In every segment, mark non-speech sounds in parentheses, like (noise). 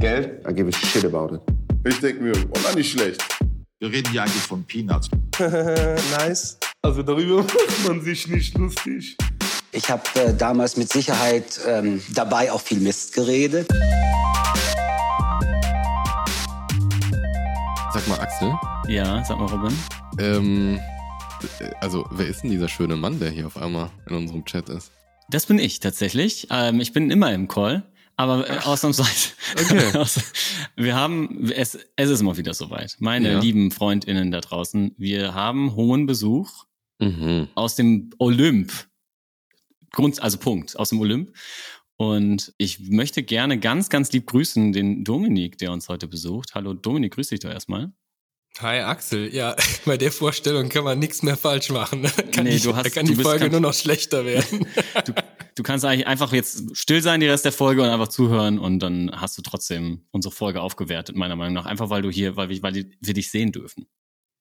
Geld? I give a shit about it. Ich denke mir, oh, na, nicht schlecht. Wir reden hier eigentlich von Peanuts. (laughs) nice. Also darüber (laughs) macht man sich nicht lustig. Ich habe äh, damals mit Sicherheit ähm, dabei auch viel Mist geredet. Sag mal, Axel. Ja, sag mal, Robin. Ähm, also, wer ist denn dieser schöne Mann, der hier auf einmal in unserem Chat ist? Das bin ich tatsächlich. Ähm, ich bin immer im Call. Aber äh, ausnahmsweise. Okay. (laughs) wir haben, es, es ist mal wieder soweit. Meine Ja. lieben FreundInnen da draußen, wir haben hohen Besuch Mhm. aus dem Olymp. Grund, also Punkt, aus dem Olymp. Und ich möchte gerne ganz, ganz lieb grüßen den Dominik, der uns heute besucht. Hallo Dominik, grüß dich doch erstmal. Hi Axel, ja, (laughs) bei der Vorstellung kann man nichts mehr falsch machen. (laughs) Kann, Nee, die, du hast- da kann du die Folge nur noch schlechter werden. Du, du kannst eigentlich einfach jetzt still sein, die Rest der Folge und einfach zuhören und dann hast du trotzdem unsere Folge aufgewertet, meiner Meinung nach. Einfach weil du hier, weil wir, weil wir dich sehen dürfen.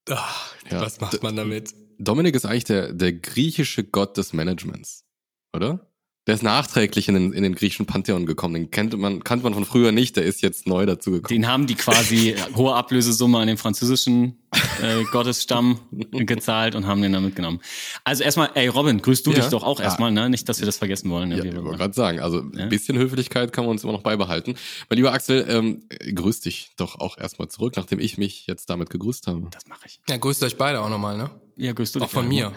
Ach, Ja. Was macht man damit? Dominik ist eigentlich der, der griechische Gott des Managements, oder? Der ist nachträglich in den, in den griechischen Pantheon gekommen. Den kennt man, kannte man von früher nicht, der ist jetzt neu dazugekommen. Den haben die quasi (laughs) hohe Ablösesumme an den französischen äh, Gottesstamm (laughs) gezahlt und haben den dann mitgenommen. Also erstmal, ey Robin, grüßt du Ja. dich doch auch Ja. erstmal, ne? Nicht, dass wir das vergessen wollen. Ja, Wir- ich wollte gerade sagen, also ein bisschen Höflichkeit kann man uns immer noch beibehalten. Mein lieber Axel, ähm, äh, grüß dich doch auch erstmal zurück, nachdem ich mich jetzt damit gegrüßt habe. das mache ich. Ja, grüßt euch beide auch nochmal, ne? Ja, grüßt du Auch dich. von ja. mir.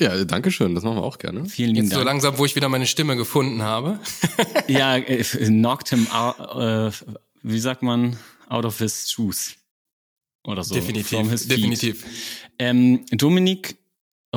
Ja, danke schön, das machen wir auch gerne. Vielen lieben Jetzt so Dank. langsam, wo ich wieder meine Stimme gefunden habe. (laughs) Ja, äh, knocked him out, äh, wie sagt man, out of his shoes. Oder so. Definitiv, definitiv. Ähm, Dominik,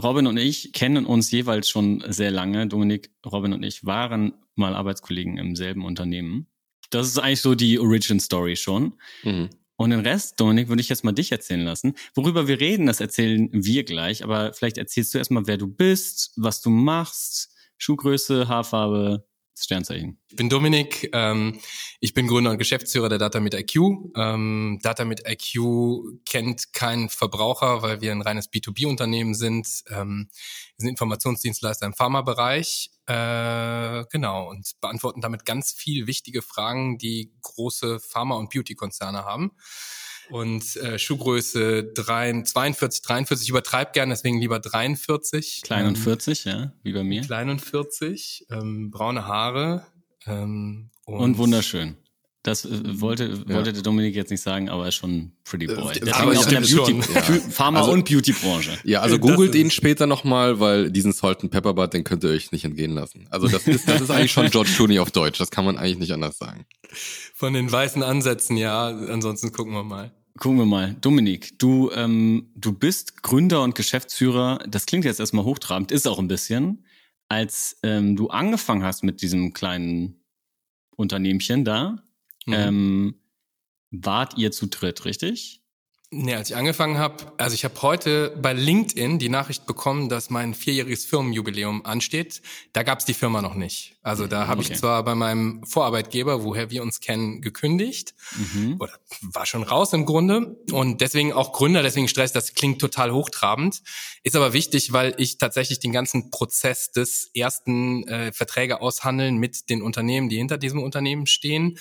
Robin und ich kennen uns jeweils schon sehr lange. Dominik, Robin und ich waren mal Arbeitskollegen im selben Unternehmen. Das ist eigentlich so die Origin Story schon. Mhm. Und den Rest, Dominik, würde ich jetzt mal dich erzählen lassen. Worüber wir reden, das erzählen wir gleich. Aber vielleicht erzählst du erstmal, wer du bist, was du machst, Schuhgröße, Haarfarbe, Sternzeichen. Ich bin Dominik, ähm, ich bin Gründer und Geschäftsführer der Data mit IQ. Ähm, Data mit IQ kennt keinen Verbraucher, weil wir ein reines B2B-Unternehmen sind. Ähm, wir sind Informationsdienstleister im Pharmabereich, äh, genau, und beantworten damit ganz viel wichtige Fragen, die große Pharma- und Beauty-Konzerne haben. Und äh, Schuhgröße 3, 42, 43, ich übertreib gern, deswegen lieber 43. Klein und Ähm, 40, ja, wie bei mir. Klein und 40, ähm, braune Haare. Ähm, und, Und wunderschön. Das äh, wollte, wollte der Dominik jetzt nicht sagen, aber er ist schon Pretty Boy. Äh, Deswegen aber auch in der Beauty, ja. Ph- Pharma- Also- und Beauty-Branche. Ja, also googelt ihn später nochmal, weil diesen Salt and Pepper Bud, den könnt ihr euch nicht entgehen lassen. Also das ist, das ist eigentlich schon George Clooney auf Deutsch. Das kann man eigentlich nicht anders sagen. Von den weißen Ansätzen, ja. Ansonsten gucken wir mal. Gucken wir mal. Dominik, du, ähm, du bist Gründer und Geschäftsführer. Das klingt jetzt erstmal hochtrabend, ist auch ein bisschen. Als ähm, du angefangen hast mit diesem kleinen Unternehmchen da, Mhm. ähm, wart ihr zu dritt, richtig? Nee, als ich angefangen habe, also ich habe heute bei LinkedIn die Nachricht bekommen, dass mein vierjähriges Firmenjubiläum ansteht. Da gab's die Firma noch nicht. Also da habe Okay. ich zwar bei meinem Vorarbeitgeber, woher wir uns kennen, gekündigt. Mhm. Oder war schon raus im Grunde. Und deswegen auch Gründer, deswegen Stress, das klingt total hochtrabend. Ist aber wichtig, weil ich tatsächlich den ganzen Prozess des ersten äh, Verträge aushandeln mit den Unternehmen, die hinter diesem Unternehmen stehen,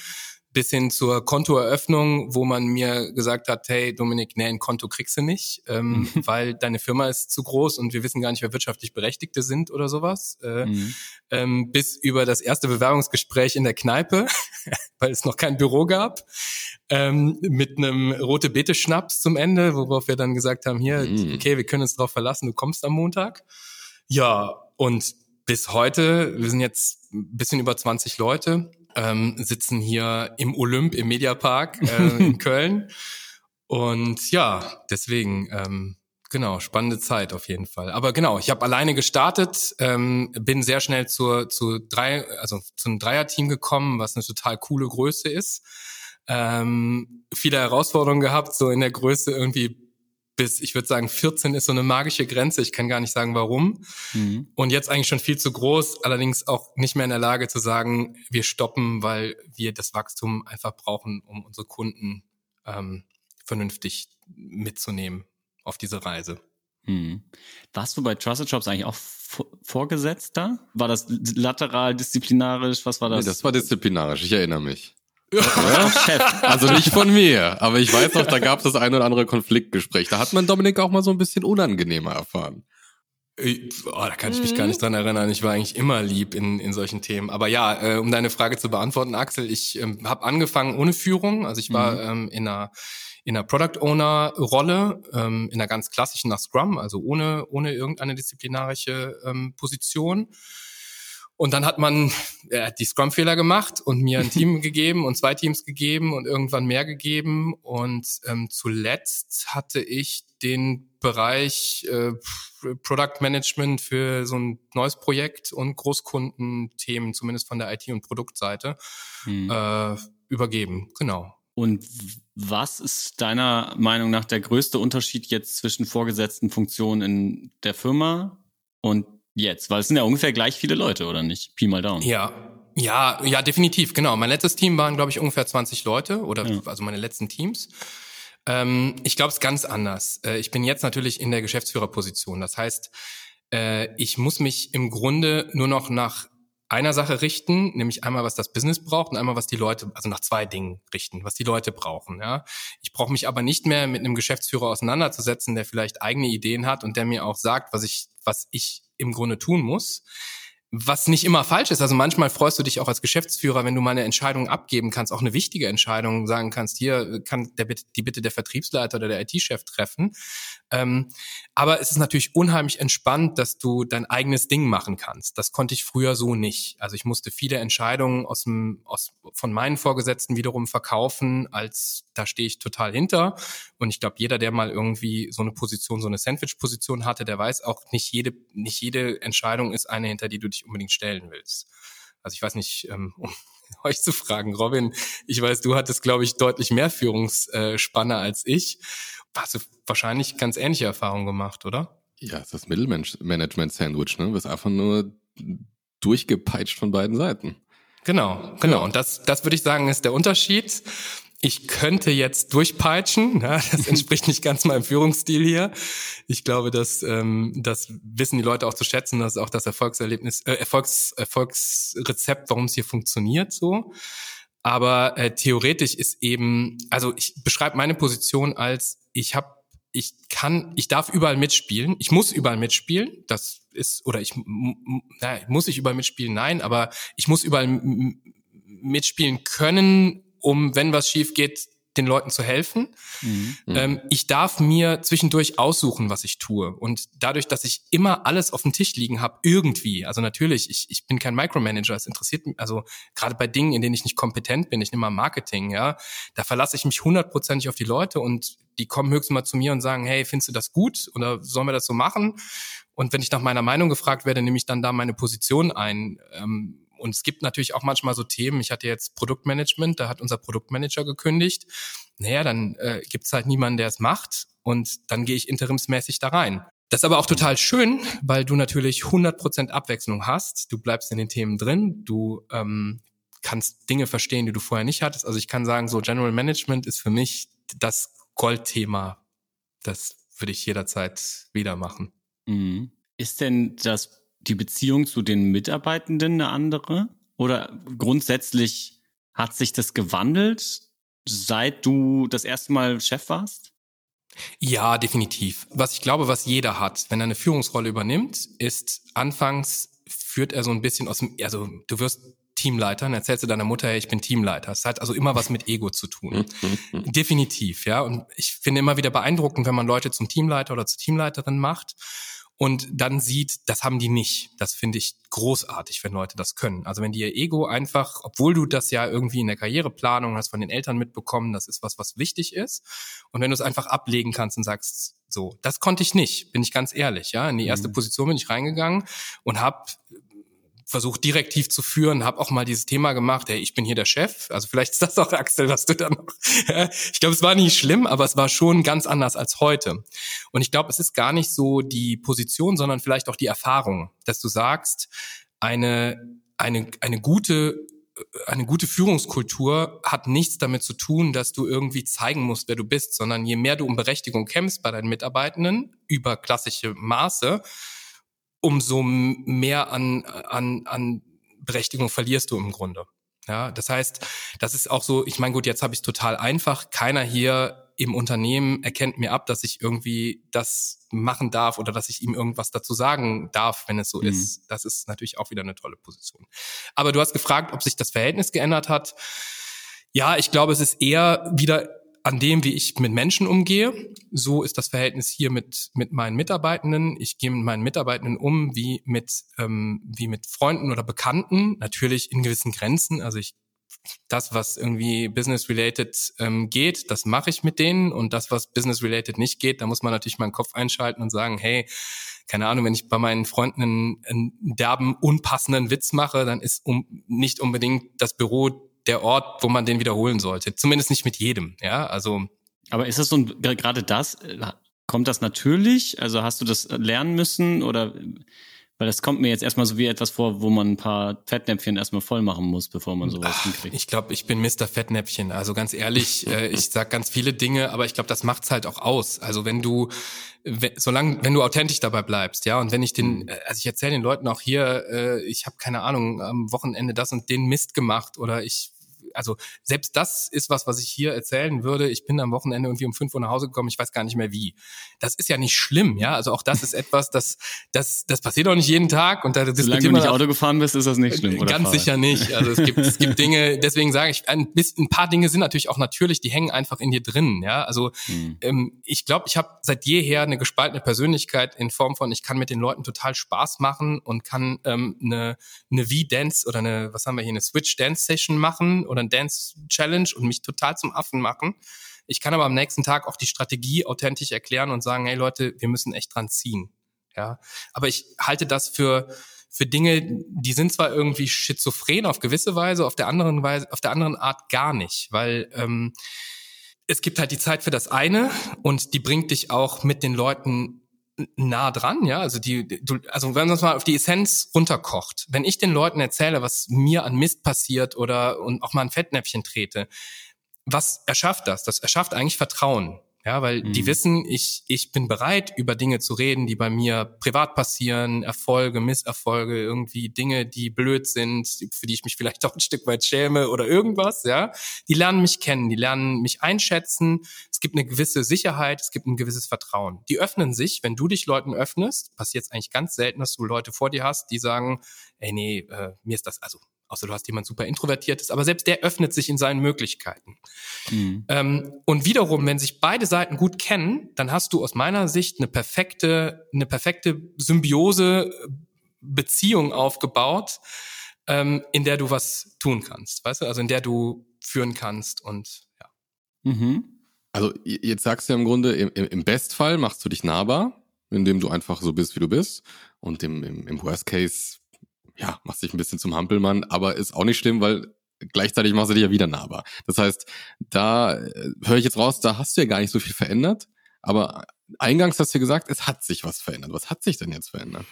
bis hin zur Kontoeröffnung, wo man mir gesagt hat, hey Dominik, nee, ein Konto kriegst du nicht, ähm, (laughs) weil deine Firma ist zu groß und wir wissen gar nicht, wer wirtschaftlich Berechtigte sind oder sowas. Äh, Mhm. ähm, bis über das erste Bewerbungsgespräch in der Kneipe, (laughs) weil es noch kein Büro gab, ähm, mit einem rote Beete Schnaps zum Ende, worauf wir dann gesagt haben, hier, Mm. okay, wir können uns darauf verlassen, du kommst am Montag. Ja, und bis heute, wir sind jetzt ein bisschen über 20 Leute, ähm, sitzen hier im Olymp, im Mediapark äh, (laughs) in Köln. Und ja, deswegen, ähm, genau, spannende Zeit auf jeden Fall. Aber genau, ich habe alleine gestartet, ähm, bin sehr schnell zur, zu drei, also zum Dreierteam gekommen, was eine total coole Größe ist. Ähm, viele Herausforderungen gehabt, so in der Größe irgendwie bis, ich würde sagen, 14 ist so eine magische Grenze. Ich kann gar nicht sagen, warum. Mhm. Und jetzt eigentlich schon viel zu groß, allerdings auch nicht mehr in der Lage zu sagen, wir stoppen, weil wir das Wachstum einfach brauchen, um unsere Kunden ähm, vernünftig mitzunehmen auf diese Reise. Hm. Warst du bei Trusted Shops eigentlich auch v- Vorgesetzter? War das lateral, disziplinarisch? Was war das? Nee, das war disziplinarisch, ich erinnere mich. Ja? Chef. Also nicht von mir, aber ich weiß noch, da gab es das ein oder andere Konfliktgespräch. Da hat man Dominik auch mal so ein bisschen unangenehmer erfahren. Oh, da kann ich mich gar nicht dran erinnern. Ich war eigentlich immer lieb in, in solchen Themen. Aber ja, äh, um deine Frage zu beantworten, Axel, ich ähm, habe angefangen ohne Führung. Also ich war ähm, in einer in einer Product Owner Rolle, ähm, in einer ganz klassischen nach Scrum, also ohne ohne irgendeine disziplinarische ähm, Position. Und dann hat man äh, die Scrum-Fehler gemacht und mir ein (laughs) Team gegeben und zwei Teams gegeben und irgendwann mehr gegeben. Und ähm, zuletzt hatte ich den Bereich äh, Product Management für so ein neues Projekt und Großkundenthemen, zumindest von der IT- und Produktseite, Hm. äh, übergeben. Genau. Und was ist deiner Meinung nach der größte Unterschied jetzt zwischen vorgesetzten Funktionen in der Firma und jetzt? Weil es sind ja ungefähr gleich viele Leute, oder nicht? Pi mal Daumen. Ja, ja, ja, definitiv, genau. Mein letztes Team waren, glaube ich, ungefähr 20 Leute oder Ja. also meine letzten Teams. Ähm, ich glaube, es ist ganz anders. Äh, ich bin jetzt natürlich in der Geschäftsführerposition. Das heißt, äh, ich muss mich im Grunde nur noch nach einer Sache richten, nämlich einmal, was das Business braucht und einmal, was die Leute, also nach zwei Dingen richten, was die Leute brauchen. Ja, ich brauche mich aber nicht mehr mit einem Geschäftsführer auseinanderzusetzen, der vielleicht eigene Ideen hat und der mir auch sagt, was ich, was ich im Grunde tun muss. Was nicht immer falsch ist. Also manchmal freust du dich auch als Geschäftsführer, wenn du mal eine Entscheidung abgeben kannst, auch eine wichtige Entscheidung sagen kannst, hier kann der, die Bitte der Vertriebsleiter oder der IT-Chef treffen. Ähm, aber es ist natürlich unheimlich entspannt, dass du dein eigenes Ding machen kannst. Das konnte ich früher so nicht. Also ich musste viele Entscheidungen aus dem, aus, von meinen Vorgesetzten wiederum verkaufen, als da stehe ich total hinter. Und ich glaube, jeder, der mal irgendwie so eine Position, so eine Sandwich-Position hatte, der weiß auch, nicht jede, nicht jede Entscheidung ist eine, hinter die du dich unbedingt stellen willst. Also ich weiß nicht, ähm, (laughs) um euch zu fragen, Robin, ich weiß, du hattest, glaube ich, deutlich mehr Führungsspanne als ich. Hast du wahrscheinlich ganz ähnliche Erfahrungen gemacht, oder? Ja, es ist das Mittelmanagement-Sandwich, ne? Du wirst einfach nur durchgepeitscht von beiden Seiten. Genau, genau. Und das, das würde ich sagen, ist der Unterschied. Ich könnte jetzt durchpeitschen, (laughs) ja, das entspricht nicht ganz meinem Führungsstil hier. Ich glaube, dass ähm, das wissen die Leute auch zu schätzen, das ist auch das Erfolgserlebnis, äh, Erfolgs, Erfolgsrezept, warum es hier funktioniert so. Aber äh, theoretisch ist eben, also ich beschreibe meine Position als, ich habe, ich kann, ich darf überall mitspielen, ich muss überall mitspielen, das ist, oder ich, na, muss ich überall mitspielen? Nein, aber ich muss überall mitspielen können, um, wenn was schief geht, den Leuten zu helfen. Mhm. Ähm, ich darf mir zwischendurch aussuchen, was ich tue. Und dadurch, dass ich immer alles auf dem Tisch liegen habe, irgendwie, also natürlich, ich, ich bin kein Micromanager, es interessiert mich, also gerade bei Dingen, in denen ich nicht kompetent bin, ich nehme mal Marketing, ja, da verlasse ich mich hundertprozentig auf die Leute und die kommen höchstens mal zu mir und sagen, hey, findest du das gut oder sollen wir das so machen? Und wenn ich nach meiner Meinung gefragt werde, nehme ich dann da meine Position ein. Ähm, und es gibt natürlich auch manchmal so Themen. Ich hatte jetzt Produktmanagement, da hat unser Produktmanager gekündigt. Naja, dann äh, gibt es halt niemanden, der es macht. Und dann gehe ich interimsmäßig da rein. Das ist aber auch total schön, weil du natürlich 100% Abwechslung hast. Du bleibst in den Themen drin. Du ähm, kannst Dinge verstehen, die du vorher nicht hattest. Also ich kann sagen, so General Management ist für mich das Goldthema. Das würde ich jederzeit wieder machen. Mhm. Ist denn das die Beziehung zu den Mitarbeitenden eine andere? Oder grundsätzlich hat sich das gewandelt, seit du das erste Mal Chef warst? Ja, definitiv. Was ich glaube, was jeder hat, wenn er eine Führungsrolle übernimmt, ist anfangs führt er so ein bisschen aus dem, also du wirst Teamleiter, dann erzählst du deiner Mutter, hey, ich bin Teamleiter. Es hat also immer was mit Ego zu tun. (laughs) Definitiv, ja. Und ich finde immer wieder beeindruckend, wenn man Leute zum Teamleiter oder zur Teamleiterin macht und dann sieht, das haben die nicht. Das finde ich großartig, wenn Leute das können. Also wenn die ihr Ego einfach, obwohl du das ja irgendwie in der Karriereplanung hast von den Eltern mitbekommen, das ist was, was wichtig ist. Und wenn du es einfach ablegen kannst und sagst, so, das konnte ich nicht, bin ich ganz ehrlich, ja. In die erste Position bin ich reingegangen und habe versucht direktiv zu führen, habe auch mal dieses Thema gemacht, hey, ich bin hier der Chef. Also vielleicht ist das auch Axel, was du da noch. (laughs) ich glaube, es war nicht schlimm, aber es war schon ganz anders als heute. Und ich glaube, es ist gar nicht so die Position, sondern vielleicht auch die Erfahrung, dass du sagst, eine eine eine gute eine gute Führungskultur hat nichts damit zu tun, dass du irgendwie zeigen musst, wer du bist, sondern je mehr du um Berechtigung kämpfst bei deinen Mitarbeitenden über klassische Maße, umso mehr an, an, an Berechtigung verlierst du im Grunde. Ja, das heißt, das ist auch so, ich meine, gut, jetzt habe ich es total einfach. Keiner hier im Unternehmen erkennt mir ab, dass ich irgendwie das machen darf oder dass ich ihm irgendwas dazu sagen darf, wenn es so mhm. ist. Das ist natürlich auch wieder eine tolle Position. Aber du hast gefragt, ob sich das Verhältnis geändert hat. Ja, ich glaube, es ist eher wieder an dem, wie ich mit Menschen umgehe. So ist das Verhältnis hier mit, mit meinen Mitarbeitenden. Ich gehe mit meinen Mitarbeitenden um wie mit, ähm, wie mit Freunden oder Bekannten. Natürlich in gewissen Grenzen. Also ich das, was irgendwie business-related ähm, geht, das mache ich mit denen und das, was business-related nicht geht, da muss man natürlich meinen Kopf einschalten und sagen, hey, keine Ahnung, wenn ich bei meinen Freunden einen, einen derben, unpassenden Witz mache, dann ist um, nicht unbedingt das Büro der Ort, wo man den wiederholen sollte. Zumindest nicht mit jedem, ja, also. Aber ist das so, gerade das, äh, kommt das natürlich? Also hast du das lernen müssen oder, weil das kommt mir jetzt erstmal so wie etwas vor, wo man ein paar Fettnäpfchen erstmal voll machen muss, bevor man sowas Ach, hinkriegt. Ich glaube, ich bin Mr. Fettnäpfchen. Also ganz ehrlich, (laughs) äh, ich sag ganz viele Dinge, aber ich glaube, das macht's halt auch aus. Also wenn du, solange, wenn du authentisch dabei bleibst, ja, und wenn ich den, mhm. äh, also ich erzähle den Leuten auch hier, äh, ich habe keine Ahnung, am Wochenende das und den Mist gemacht oder ich also selbst das ist was, was ich hier erzählen würde. Ich bin am Wochenende irgendwie um fünf Uhr nach Hause gekommen, ich weiß gar nicht mehr wie. Das ist ja nicht schlimm, ja. Also auch das ist etwas, das, das, das passiert auch nicht jeden Tag und da Solange du nicht Auto gefahren bist, ist das nicht schlimm, oder? Ganz Fahrrad? sicher nicht. Also es gibt, es gibt (laughs) Dinge, deswegen sage ich, ein, bisschen, ein paar Dinge sind natürlich auch natürlich, die hängen einfach in dir drin, ja. Also hm. ähm, ich glaube, ich habe seit jeher eine gespaltene Persönlichkeit in Form von, ich kann mit den Leuten total Spaß machen und kann ähm, eine, eine V-Dance oder eine, was haben wir hier, eine Switch-Dance-Session machen oder ein Dance Challenge und mich total zum Affen machen. Ich kann aber am nächsten Tag auch die Strategie authentisch erklären und sagen, hey Leute, wir müssen echt dran ziehen. Ja, aber ich halte das für für Dinge, die sind zwar irgendwie schizophren auf gewisse Weise, auf der anderen Weise, auf der anderen Art gar nicht, weil ähm, es gibt halt die Zeit für das eine und die bringt dich auch mit den Leuten nah dran, ja, also die, du, also wenn man uns mal auf die Essenz runterkocht, wenn ich den Leuten erzähle, was mir an Mist passiert oder und auch mal ein Fettnäpfchen trete, was erschafft das? Das erschafft eigentlich Vertrauen. Ja, weil mhm. die wissen, ich, ich bin bereit, über Dinge zu reden, die bei mir privat passieren, Erfolge, Misserfolge, irgendwie Dinge, die blöd sind, für die ich mich vielleicht (laughs) auch ein Stück weit schäme oder irgendwas, ja. Die lernen mich kennen, die lernen mich einschätzen. Es gibt eine gewisse Sicherheit, es gibt ein gewisses Vertrauen. Die öffnen sich, wenn du dich Leuten öffnest, passiert es eigentlich ganz selten, dass du Leute vor dir hast, die sagen, ey, nee, äh, mir ist das, also außer du hast jemand super introvertiertes, aber selbst der öffnet sich in seinen Möglichkeiten. Mhm. Ähm, und wiederum, wenn sich beide Seiten gut kennen, dann hast du aus meiner Sicht eine perfekte, eine perfekte Symbiose äh, Beziehung aufgebaut, ähm, in der du was tun kannst, weißt du, also in der du führen kannst und ja. Mhm. Also jetzt sagst du ja im Grunde, im, im Bestfall machst du dich nahbar, indem du einfach so bist, wie du bist. Und im, im, im Worst Case ja, machst dich ein bisschen zum Hampelmann, aber ist auch nicht schlimm, weil gleichzeitig machst du dich ja wieder nahbar. Das heißt, da äh, höre ich jetzt raus, da hast du ja gar nicht so viel verändert, aber eingangs hast du gesagt, es hat sich was verändert. Was hat sich denn jetzt verändert?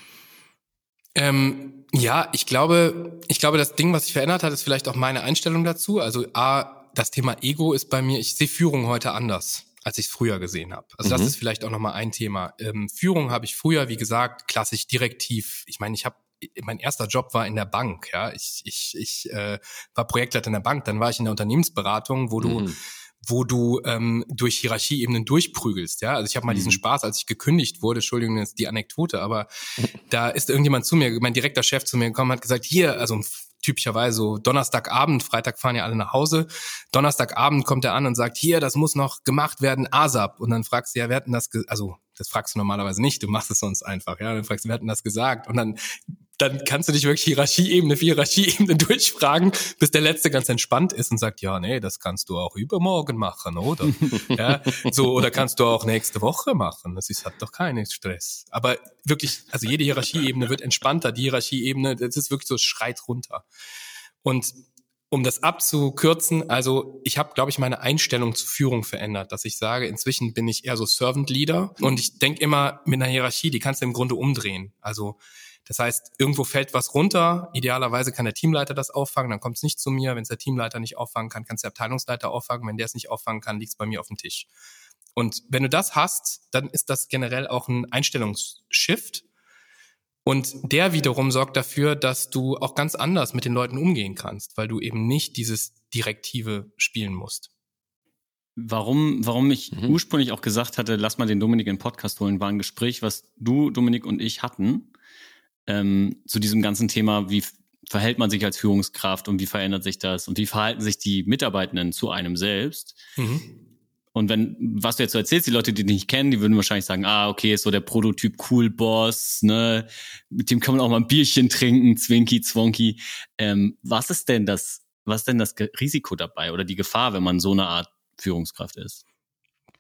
Ähm, ja, ich glaube, ich glaube, das Ding, was sich verändert hat, ist vielleicht auch meine Einstellung dazu. Also A, das Thema Ego ist bei mir, ich sehe Führung heute anders als ich es früher gesehen habe. Also mhm. das ist vielleicht auch nochmal ein Thema. Ähm, Führung habe ich früher, wie gesagt, klassisch direktiv. Ich meine, ich habe mein erster Job war in der Bank, ja. Ich, ich, ich äh, war Projektleiter in der Bank, dann war ich in der Unternehmensberatung, wo du, mhm. wo du ähm, durch Hierarchieebenen durchprügelst, ja. Also ich habe mal mhm. diesen Spaß, als ich gekündigt wurde, Entschuldigung, jetzt die Anekdote, aber (laughs) da ist irgendjemand zu mir, mein direkter Chef zu mir gekommen, hat gesagt, hier, also typischerweise so Donnerstagabend, Freitag fahren ja alle nach Hause. Donnerstagabend kommt er an und sagt, hier, das muss noch gemacht werden, ASAP. Und dann fragst du ja, wer hat denn das, also das fragst du normalerweise nicht, du machst es sonst einfach, ja. Dann fragst du, wer hat denn das gesagt? Und dann dann kannst du dich wirklich Hierarchieebene für Hierarchieebene (laughs) durchfragen, bis der Letzte ganz entspannt ist und sagt, ja, nee, das kannst du auch übermorgen machen, oder? (laughs) ja, so, oder kannst du auch nächste Woche machen. Das ist, hat doch keinen Stress. Aber wirklich, also jede Hierarchieebene wird entspannter. Die Hierarchieebene, das ist wirklich so, es schreit runter. Und um das abzukürzen, also ich habe, glaube ich, meine Einstellung zur Führung verändert, dass ich sage, inzwischen bin ich eher so Servant Leader und ich denke immer mit einer Hierarchie, die kannst du im Grunde umdrehen. Also das heißt, irgendwo fällt was runter. Idealerweise kann der Teamleiter das auffangen, dann kommt es nicht zu mir. Wenn es der Teamleiter nicht auffangen kann, kann es der Abteilungsleiter auffangen. Wenn der es nicht auffangen kann, liegt es bei mir auf dem Tisch. Und wenn du das hast, dann ist das generell auch ein Einstellungsshift. Und der wiederum sorgt dafür, dass du auch ganz anders mit den Leuten umgehen kannst, weil du eben nicht dieses Direktive spielen musst. Warum, warum ich mhm. ursprünglich auch gesagt hatte, lass mal den Dominik in den Podcast holen, war ein Gespräch, was du, Dominik und ich hatten ähm, zu diesem ganzen Thema, wie verhält man sich als Führungskraft und wie verändert sich das und wie verhalten sich die Mitarbeitenden zu einem selbst. Mhm. Und wenn, was du jetzt so erzählst, die Leute, die dich nicht kennen, die würden wahrscheinlich sagen, ah, okay, ist so der Prototyp Cool Boss, ne, mit dem kann man auch mal ein Bierchen trinken, Zwinky, Zwonky. Ähm, was ist denn das, was ist denn das Risiko dabei oder die Gefahr, wenn man so eine Art Führungskraft ist?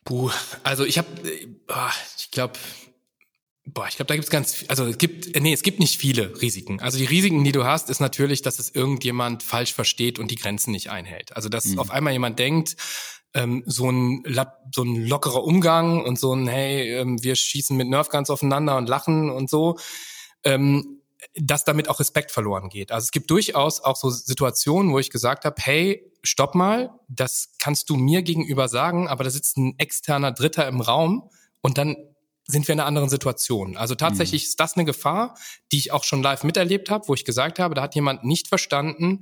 Puh, also ich habe, äh, ich glaube, Boah, ich glaube, da gibt's ganz, also es gibt, nee, es gibt nicht viele Risiken. Also die Risiken, die du hast, ist natürlich, dass es irgendjemand falsch versteht und die Grenzen nicht einhält. Also dass mhm. auf einmal jemand denkt, ähm, so ein so ein lockerer Umgang und so ein Hey, ähm, wir schießen mit Nerfguns aufeinander und lachen und so, ähm, dass damit auch Respekt verloren geht. Also es gibt durchaus auch so Situationen, wo ich gesagt habe, hey, stopp mal, das kannst du mir gegenüber sagen, aber da sitzt ein externer Dritter im Raum und dann sind wir in einer anderen Situation. Also tatsächlich mhm. ist das eine Gefahr, die ich auch schon live miterlebt habe, wo ich gesagt habe, da hat jemand nicht verstanden,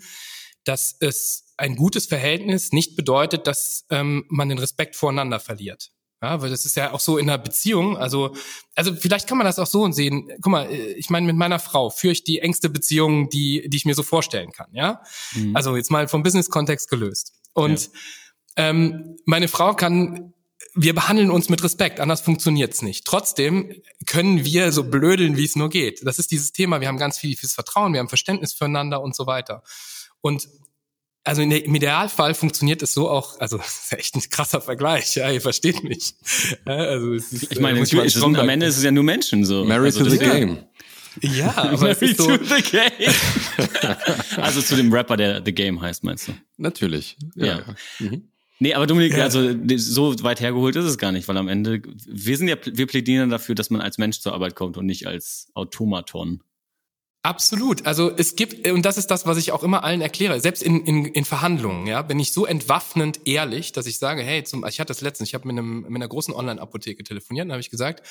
dass es ein gutes Verhältnis nicht bedeutet, dass ähm, man den Respekt voreinander verliert. Ja, weil das ist ja auch so in einer Beziehung. Also, also vielleicht kann man das auch so sehen. Guck mal, ich meine, mit meiner Frau führe ich die engste Beziehung, die, die ich mir so vorstellen kann. Ja, mhm. also jetzt mal vom Business-Kontext gelöst. Und ja. ähm, meine Frau kann wir behandeln uns mit Respekt, anders funktioniert's nicht. Trotzdem können wir so blödeln, wie es nur geht. Das ist dieses Thema. Wir haben ganz viel fürs Vertrauen, wir haben Verständnis füreinander und so weiter. Und also der, im Idealfall funktioniert es so auch, also (laughs) das ist echt ein krasser Vergleich, ja, ihr versteht mich. Ja, also es ist, ich meine, natürlich, ist am Ende ist es ja nur Menschen so. Married also, to the game. Ja, (laughs) aber Married so, to the game. (laughs) also zu dem Rapper, der The Game heißt, meinst du? Natürlich. Ja. ja. Mhm. Nee, aber Dominik, ja. also so weit hergeholt ist es gar nicht, weil am Ende, wir sind ja, wir plädieren dafür, dass man als Mensch zur Arbeit kommt und nicht als Automaton. Absolut. Also es gibt, und das ist das, was ich auch immer allen erkläre, selbst in, in, in Verhandlungen, ja, bin ich so entwaffnend ehrlich, dass ich sage, hey, zum, ich hatte das letztens, ich habe mit, einem, mit einer großen Online-Apotheke telefoniert und habe ich gesagt,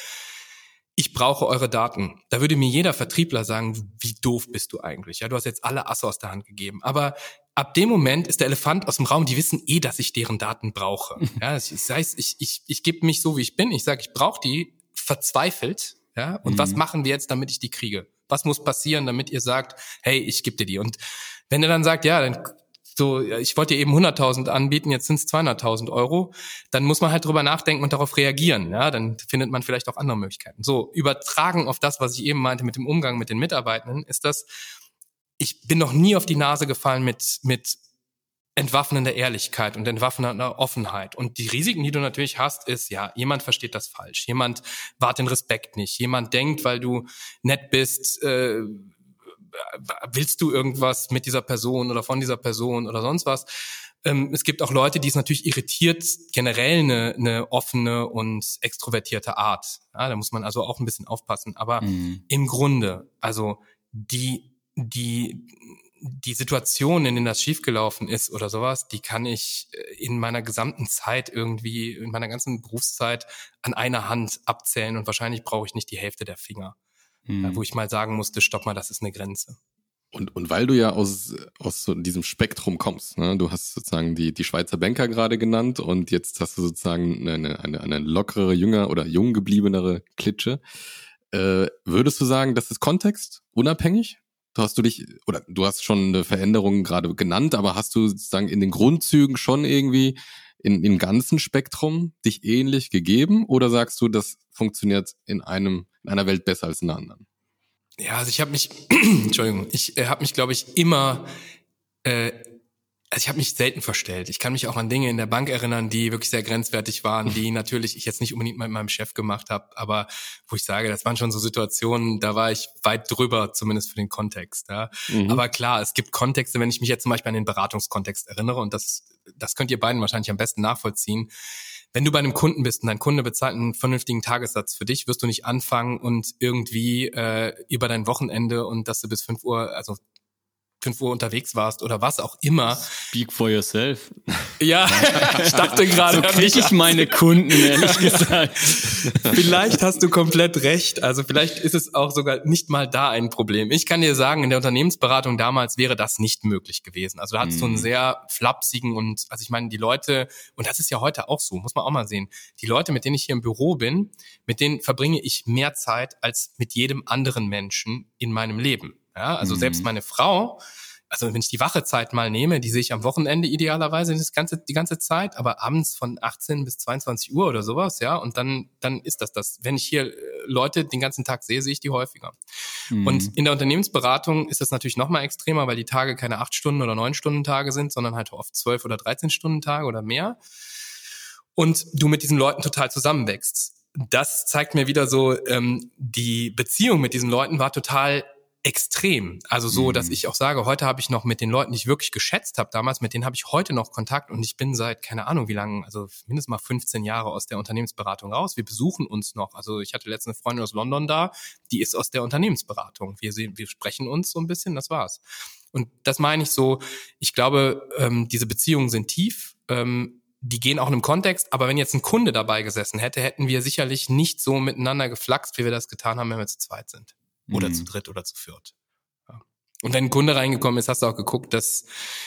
ich brauche eure Daten. Da würde mir jeder Vertriebler sagen, wie doof bist du eigentlich? Ja, du hast jetzt alle Asse aus der Hand gegeben. Aber ab dem Moment ist der Elefant aus dem Raum, die wissen eh, dass ich deren Daten brauche. (laughs) Ja, das heißt, ich, ich, ich gebe mich so, wie ich bin. Ich sage, ich brauche die verzweifelt. Ja, und mhm. was machen wir jetzt, damit ich die kriege? Was muss passieren, damit ihr sagt, hey, ich gebe dir die? Und wenn er dann sagt, ja, dann so, ich wollte dir eben 100.000 anbieten, jetzt sind es 200.000 Euro, dann muss man halt drüber nachdenken und darauf reagieren. Ja, dann findet man vielleicht auch andere Möglichkeiten. So, übertragen auf das, was ich eben meinte mit dem Umgang mit den Mitarbeitenden, ist das, ich bin noch nie auf die Nase gefallen mit, mit entwaffnender Ehrlichkeit und entwaffnender Offenheit. Und die Risiken, die du natürlich hast, ist, ja, jemand versteht das falsch. Jemand wahrt den Respekt nicht. Jemand denkt, weil du nett bist, äh, willst du irgendwas mit dieser Person oder von dieser Person oder sonst was. Ähm, es gibt auch Leute, die es natürlich irritiert, generell eine, eine offene und extrovertierte Art. Ja, da muss man also auch ein bisschen aufpassen. Aber mhm. im Grunde, also die die die Situation, in denen das schiefgelaufen ist oder sowas, die kann ich äh, in meiner gesamten Zeit irgendwie, in meiner ganzen Berufszeit an einer Hand abzählen und wahrscheinlich brauche ich nicht die Hälfte der Finger, hm. wo ich mal sagen musste, stopp mal, das ist eine Grenze. Und, und weil du ja aus, aus so diesem Spektrum kommst, ne? du hast sozusagen die, die Schweizer Banker gerade genannt und jetzt hast du sozusagen eine, eine, eine lockere, jünger oder jung gebliebenere Klitsche. Äh, würdest du sagen, das ist kontextunabhängig? Hast du dich, oder du hast schon eine Veränderung gerade genannt, aber hast du sozusagen in den Grundzügen schon irgendwie in, im ganzen Spektrum dich ähnlich gegeben oder sagst du, das funktioniert in einem, in einer Welt besser als in einer anderen? Ja, also ich habe mich, (clears throat) Entschuldigung, ich äh, habe mich, glaube ich, immer äh, also ich habe mich selten verstellt. Ich kann mich auch an Dinge in der Bank erinnern, die wirklich sehr grenzwertig waren, die (laughs) natürlich ich jetzt nicht unbedingt mit meinem Chef gemacht habe, aber wo ich sage, das waren schon so Situationen, da war ich weit drüber, zumindest für den Kontext. Ja. Mhm. Aber klar, es gibt Kontexte, wenn ich mich jetzt zum Beispiel an den Beratungskontext erinnere, und das, das könnt ihr beiden wahrscheinlich am besten nachvollziehen. Wenn du bei einem Kunden bist und dein Kunde bezahlt einen vernünftigen Tagessatz für dich, wirst du nicht anfangen und irgendwie äh, über dein Wochenende und dass du bis fünf Uhr, also Uhr unterwegs warst oder was auch immer. Speak for yourself. Ja, (laughs) ich dachte gerade. So kriege ich meine (laughs) Kunden, ehrlich gesagt. vielleicht hast du komplett recht. Also vielleicht ist es auch sogar nicht mal da ein Problem. Ich kann dir sagen, in der Unternehmensberatung damals wäre das nicht möglich gewesen. Also da hattest du einen sehr flapsigen und, also ich meine, die Leute, und das ist ja heute auch so, muss man auch mal sehen, die Leute, mit denen ich hier im Büro bin, mit denen verbringe ich mehr Zeit als mit jedem anderen Menschen in meinem Leben. Ja, also mhm. selbst meine Frau, also wenn ich die Wachezeit mal nehme, die sehe ich am Wochenende idealerweise das ganze, die ganze Zeit, aber abends von 18 bis 22 Uhr oder sowas, ja, und dann, dann ist das das. Wenn ich hier äh, Leute den ganzen Tag sehe, sehe ich die häufiger. Mhm. Und in der Unternehmensberatung ist das natürlich noch mal extremer, weil die Tage keine acht Stunden oder neun Stunden Tage sind, sondern halt oft zwölf oder 13 Stunden Tage oder mehr. Und du mit diesen Leuten total zusammenwächst. Das zeigt mir wieder so, ähm, die Beziehung mit diesen Leuten war total extrem. Also so, mhm. dass ich auch sage, heute habe ich noch mit den Leuten, die ich wirklich geschätzt habe damals, mit denen habe ich heute noch Kontakt und ich bin seit keine Ahnung wie lange, also mindestens mal 15 Jahre aus der Unternehmensberatung raus. Wir besuchen uns noch. Also ich hatte letztens eine Freundin aus London da, die ist aus der Unternehmensberatung. Wir sehen, wir sprechen uns so ein bisschen, das war's. Und das meine ich so, ich glaube, ähm, diese Beziehungen sind tief. Ähm, die gehen auch in einem Kontext, aber wenn jetzt ein Kunde dabei gesessen hätte, hätten wir sicherlich nicht so miteinander geflaxt, wie wir das getan haben, wenn wir zu zweit sind. Oder mhm. zu dritt oder zu viert. Ja. Und wenn ein Kunde reingekommen ist, hast du auch geguckt, dass,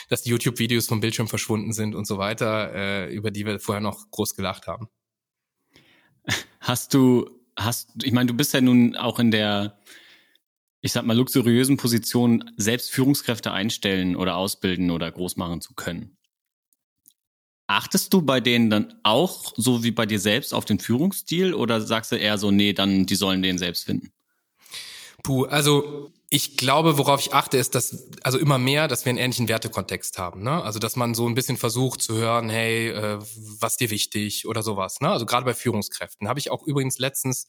dass die YouTube-Videos vom Bildschirm verschwunden sind und so weiter, äh, über die wir vorher noch groß gelacht haben. Hast du, hast, ich meine, du bist ja nun auch in der, ich sag mal, luxuriösen Position, selbst Führungskräfte einstellen oder ausbilden oder groß machen zu können. Achtest du bei denen dann auch, so wie bei dir selbst, auf den Führungsstil oder sagst du eher so, nee, dann die sollen den selbst finden? Puh, also ich glaube, worauf ich achte, ist, dass also immer mehr, dass wir einen ähnlichen Wertekontext haben. Ne? Also dass man so ein bisschen versucht zu hören, hey, äh, was dir wichtig oder sowas. Ne? Also gerade bei Führungskräften habe ich auch übrigens letztens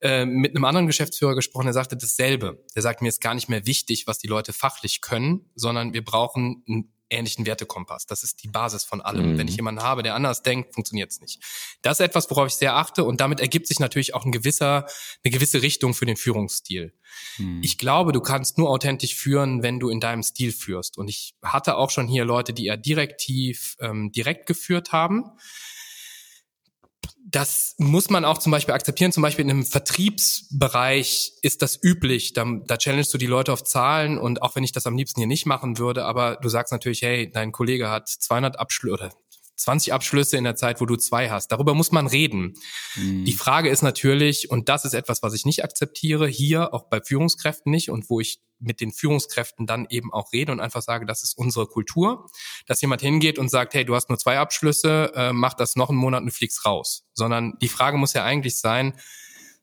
äh, mit einem anderen Geschäftsführer gesprochen, der sagte dasselbe. Der sagt mir ist gar nicht mehr wichtig, was die Leute fachlich können, sondern wir brauchen ein ähnlichen Wertekompass. Das ist die Basis von allem. Mhm. Wenn ich jemanden habe, der anders denkt, funktioniert es nicht. Das ist etwas, worauf ich sehr achte und damit ergibt sich natürlich auch ein gewisser, eine gewisse Richtung für den Führungsstil. Mhm. Ich glaube, du kannst nur authentisch führen, wenn du in deinem Stil führst. Und ich hatte auch schon hier Leute, die eher direktiv, ähm, direkt geführt haben das muss man auch zum Beispiel akzeptieren. Zum Beispiel in einem Vertriebsbereich ist das üblich. Da, da challengest du die Leute auf Zahlen und auch wenn ich das am liebsten hier nicht machen würde, aber du sagst natürlich, hey, dein Kollege hat 200 Abschlüsse oder 20 Abschlüsse in der Zeit, wo du zwei hast. Darüber muss man reden. Mhm. Die Frage ist natürlich, und das ist etwas, was ich nicht akzeptiere, hier auch bei Führungskräften nicht und wo ich mit den Führungskräften dann eben auch rede und einfach sage, das ist unsere Kultur, dass jemand hingeht und sagt, hey, du hast nur zwei Abschlüsse, äh, mach das noch einen Monat und du fliegst raus. Sondern die Frage muss ja eigentlich sein,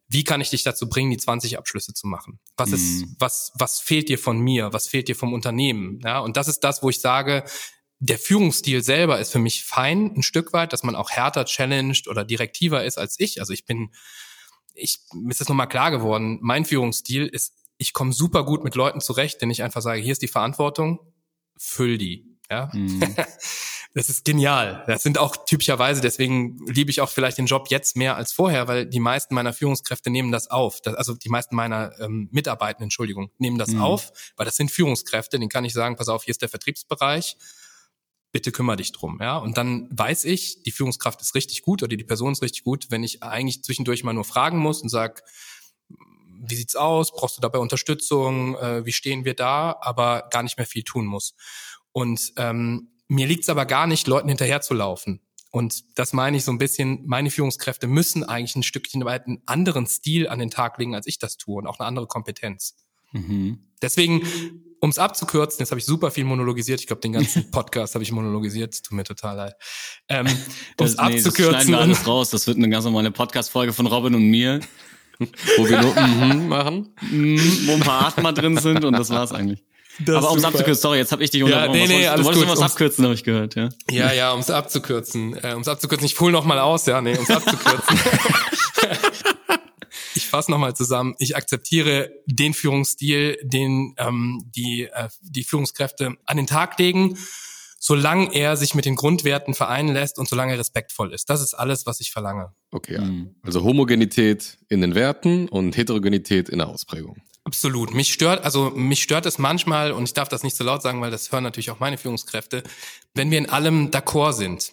wie kann ich dich dazu bringen, die 20 Abschlüsse zu machen? Was mhm. ist, was, was fehlt dir von mir? Was fehlt dir vom Unternehmen? Ja, und das ist das, wo ich sage, der Führungsstil selber ist für mich fein, ein Stück weit, dass man auch härter challenged oder direktiver ist als ich. Also ich bin, ich, mir ist das nochmal klar geworden, mein Führungsstil ist, ich komme super gut mit Leuten zurecht, denn ich einfach sage, hier ist die Verantwortung, füll die. Ja? Mhm. (laughs) das ist genial. Das sind auch typischerweise, deswegen liebe ich auch vielleicht den Job jetzt mehr als vorher, weil die meisten meiner Führungskräfte nehmen das auf. Das, also die meisten meiner ähm, Mitarbeitenden, Entschuldigung, nehmen das mhm. auf, weil das sind Führungskräfte, denen kann ich sagen, pass auf, hier ist der Vertriebsbereich bitte kümmere dich drum, ja. Und dann weiß ich, die Führungskraft ist richtig gut oder die Person ist richtig gut, wenn ich eigentlich zwischendurch mal nur fragen muss und sag, wie sieht's aus? Brauchst du dabei Unterstützung? Äh, wie stehen wir da? Aber gar nicht mehr viel tun muss. Und ähm, mir liegt's aber gar nicht, Leuten hinterherzulaufen. Und das meine ich so ein bisschen, meine Führungskräfte müssen eigentlich ein Stückchen weit einen anderen Stil an den Tag legen, als ich das tue und auch eine andere Kompetenz. Mhm. Deswegen um es abzukürzen, jetzt habe ich super viel monologisiert. Ich glaube, den ganzen (laughs) Podcast habe ich monologisiert. Tut mir total leid. Ähm, um es nee, abzukürzen. Das schneiden wir alles raus. Das wird eine ganz normale Podcast-Folge von Robin und mir, (laughs) wo wir nur mm machen, mm, wo ein paar Atmer drin sind und das war's eigentlich. Das Aber um es abzukürzen, sorry, jetzt habe ich dich unterbrochen. Ja, nee, nee, du wolltest was abkürzen, habe ich gehört, ja. Ja, ja, um es abzukürzen. Äh, um es abzukürzen, ich hole noch mal aus, ja, nee, um es abzukürzen. (laughs) ich fasse nochmal zusammen, ich akzeptiere den Führungsstil, den ähm, die, äh, die Führungskräfte an den Tag legen, solange er sich mit den Grundwerten vereinen lässt und solange er respektvoll ist. Das ist alles, was ich verlange. Okay, ja. Mhm. also Homogenität in den Werten und Heterogenität in der Ausprägung. Absolut. Mich stört, also mich stört es manchmal, und ich darf das nicht so laut sagen, weil das hören natürlich auch meine Führungskräfte, wenn wir in allem d'accord sind.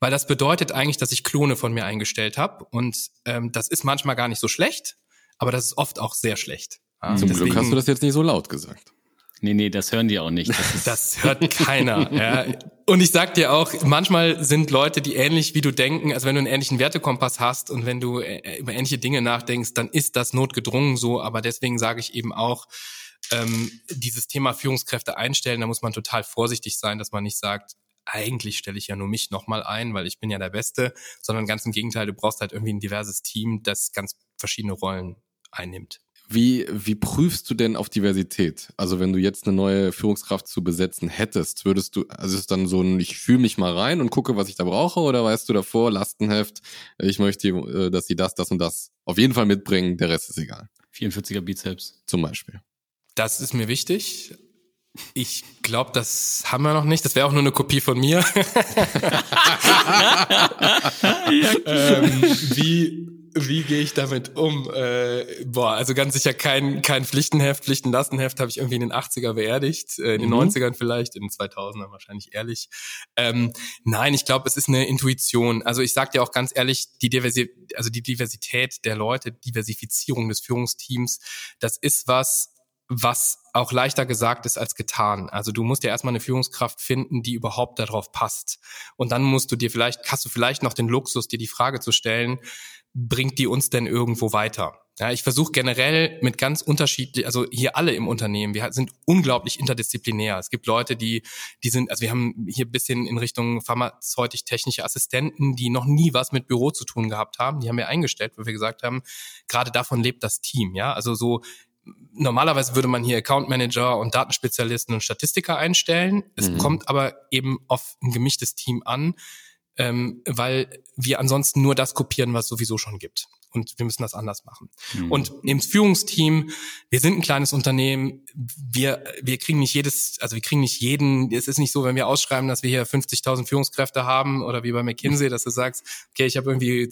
Weil das bedeutet eigentlich, dass ich Klone von mir eingestellt habe. Und ähm, das ist manchmal gar nicht so schlecht, aber das ist oft auch sehr schlecht. Ja, Zum Glück hast du das jetzt nicht so laut gesagt. Nee, nee, das hören die auch nicht. Das, (laughs) das hört keiner. ja. Und ich sag dir auch, manchmal sind Leute, die ähnlich wie du denken, also wenn du einen ähnlichen Wertekompass hast und wenn du äh, über ähnliche Dinge nachdenkst, dann ist das notgedrungen so. Aber deswegen sage ich eben auch, ähm, dieses Thema Führungskräfte einstellen, da muss man total vorsichtig sein, dass man nicht sagt, eigentlich stelle ich ja nur mich nochmal ein, weil ich bin ja der Beste, sondern ganz im Gegenteil, du brauchst halt irgendwie ein diverses Team, das ganz verschiedene Rollen einnimmt. Wie, wie prüfst du denn auf Diversität? Also wenn du jetzt eine neue Führungskraft zu besetzen hättest, würdest du, also ist es dann so ein, ich fühle mich mal rein und gucke, was ich da brauche, oder weißt du davor, Lastenheft, ich möchte, äh, dass sie das, das und das auf jeden Fall mitbringen, der Rest ist egal. 44er Bizeps. Zum Beispiel. Das ist mir wichtig. Ich glaube, das haben wir noch nicht. Das wäre auch nur eine Kopie von mir. (laughs) ähm, wie wie gehe ich damit um? Äh, boah, also ganz sicher kein, kein Pflichtenheft. Pflichtenlastenheft habe ich irgendwie in den 80er beerdigt, äh, in den mhm. 90ern vielleicht, in den 2000ern wahrscheinlich ehrlich. Ähm, nein, ich glaube, es ist eine Intuition. Also ich sage dir auch ganz ehrlich, die Diversität, also die Diversität der Leute, Diversifizierung des Führungsteams, das ist was, was auch leichter gesagt ist als getan. Also du musst ja erstmal eine Führungskraft finden, die überhaupt darauf passt. Und dann musst du dir vielleicht, hast du vielleicht noch den Luxus, dir die Frage zu stellen, bringt die uns denn irgendwo weiter? Ja, ich versuche generell mit ganz unterschiedlich, also hier alle im Unternehmen, wir sind unglaublich interdisziplinär. Es gibt Leute, die, die sind, also wir haben hier bisschen in Richtung pharmazeutisch-technische Assistenten, die noch nie was mit Büro zu tun gehabt haben. Die haben wir eingestellt, wo wir gesagt haben, gerade davon lebt das Team. Ja, also so normalerweise würde man hier Account Manager und Datenspezialisten und Statistiker einstellen. Es mhm. kommt aber eben auf ein gemischtes Team an ähm, weil wir ansonsten nur das kopieren, was es sowieso schon gibt. Und wir müssen das anders machen. Mhm. Und im Führungsteam, wir sind ein kleines Unternehmen, wir, wir kriegen nicht jedes, also wir kriegen nicht jeden, es ist nicht so, wenn wir ausschreiben, dass wir hier 50.000 Führungskräfte haben oder wie bei McKinsey, dass du sagst, okay, ich habe irgendwie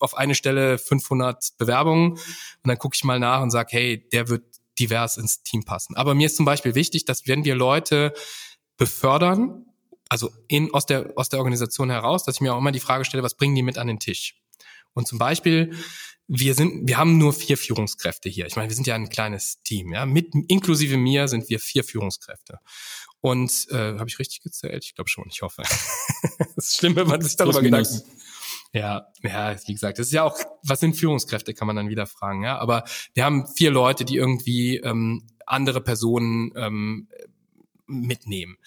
auf eine Stelle 500 Bewerbungen und dann gucke ich mal nach und sage, hey, der wird divers ins Team passen. Aber mir ist zum Beispiel wichtig, dass wenn wir Leute befördern, also in, aus, der, aus der Organisation heraus, dass ich mir auch immer die Frage stelle, was bringen die mit an den Tisch? Und zum Beispiel, wir sind, wir haben nur vier Führungskräfte hier. Ich meine, wir sind ja ein kleines Team, ja. Mit inklusive mir sind wir vier Führungskräfte. Und äh, habe ich richtig gezählt? Ich glaube schon, ich hoffe. (laughs) das ist schlimm, wenn man sich darüber Gedanken. Ja, ja, wie gesagt, das ist ja auch, was sind Führungskräfte, kann man dann wieder fragen, ja. Aber wir haben vier Leute, die irgendwie ähm, andere Personen ähm, mitnehmen.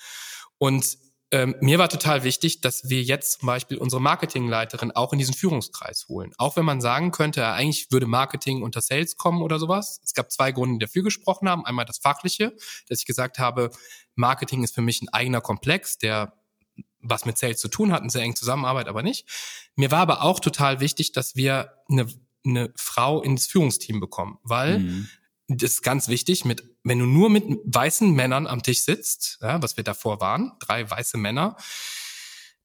Und ähm, mir war total wichtig, dass wir jetzt zum Beispiel unsere Marketingleiterin auch in diesen Führungskreis holen. Auch wenn man sagen könnte, eigentlich würde Marketing unter Sales kommen oder sowas. Es gab zwei Gründe, die dafür gesprochen haben. Einmal das Fachliche, dass ich gesagt habe, Marketing ist für mich ein eigener Komplex, der was mit Sales zu tun hat, eine sehr enge Zusammenarbeit, aber nicht. Mir war aber auch total wichtig, dass wir eine, eine Frau ins Führungsteam bekommen, weil mhm das ist ganz wichtig, mit, wenn du nur mit weißen Männern am Tisch sitzt, ja, was wir davor waren, drei weiße Männer,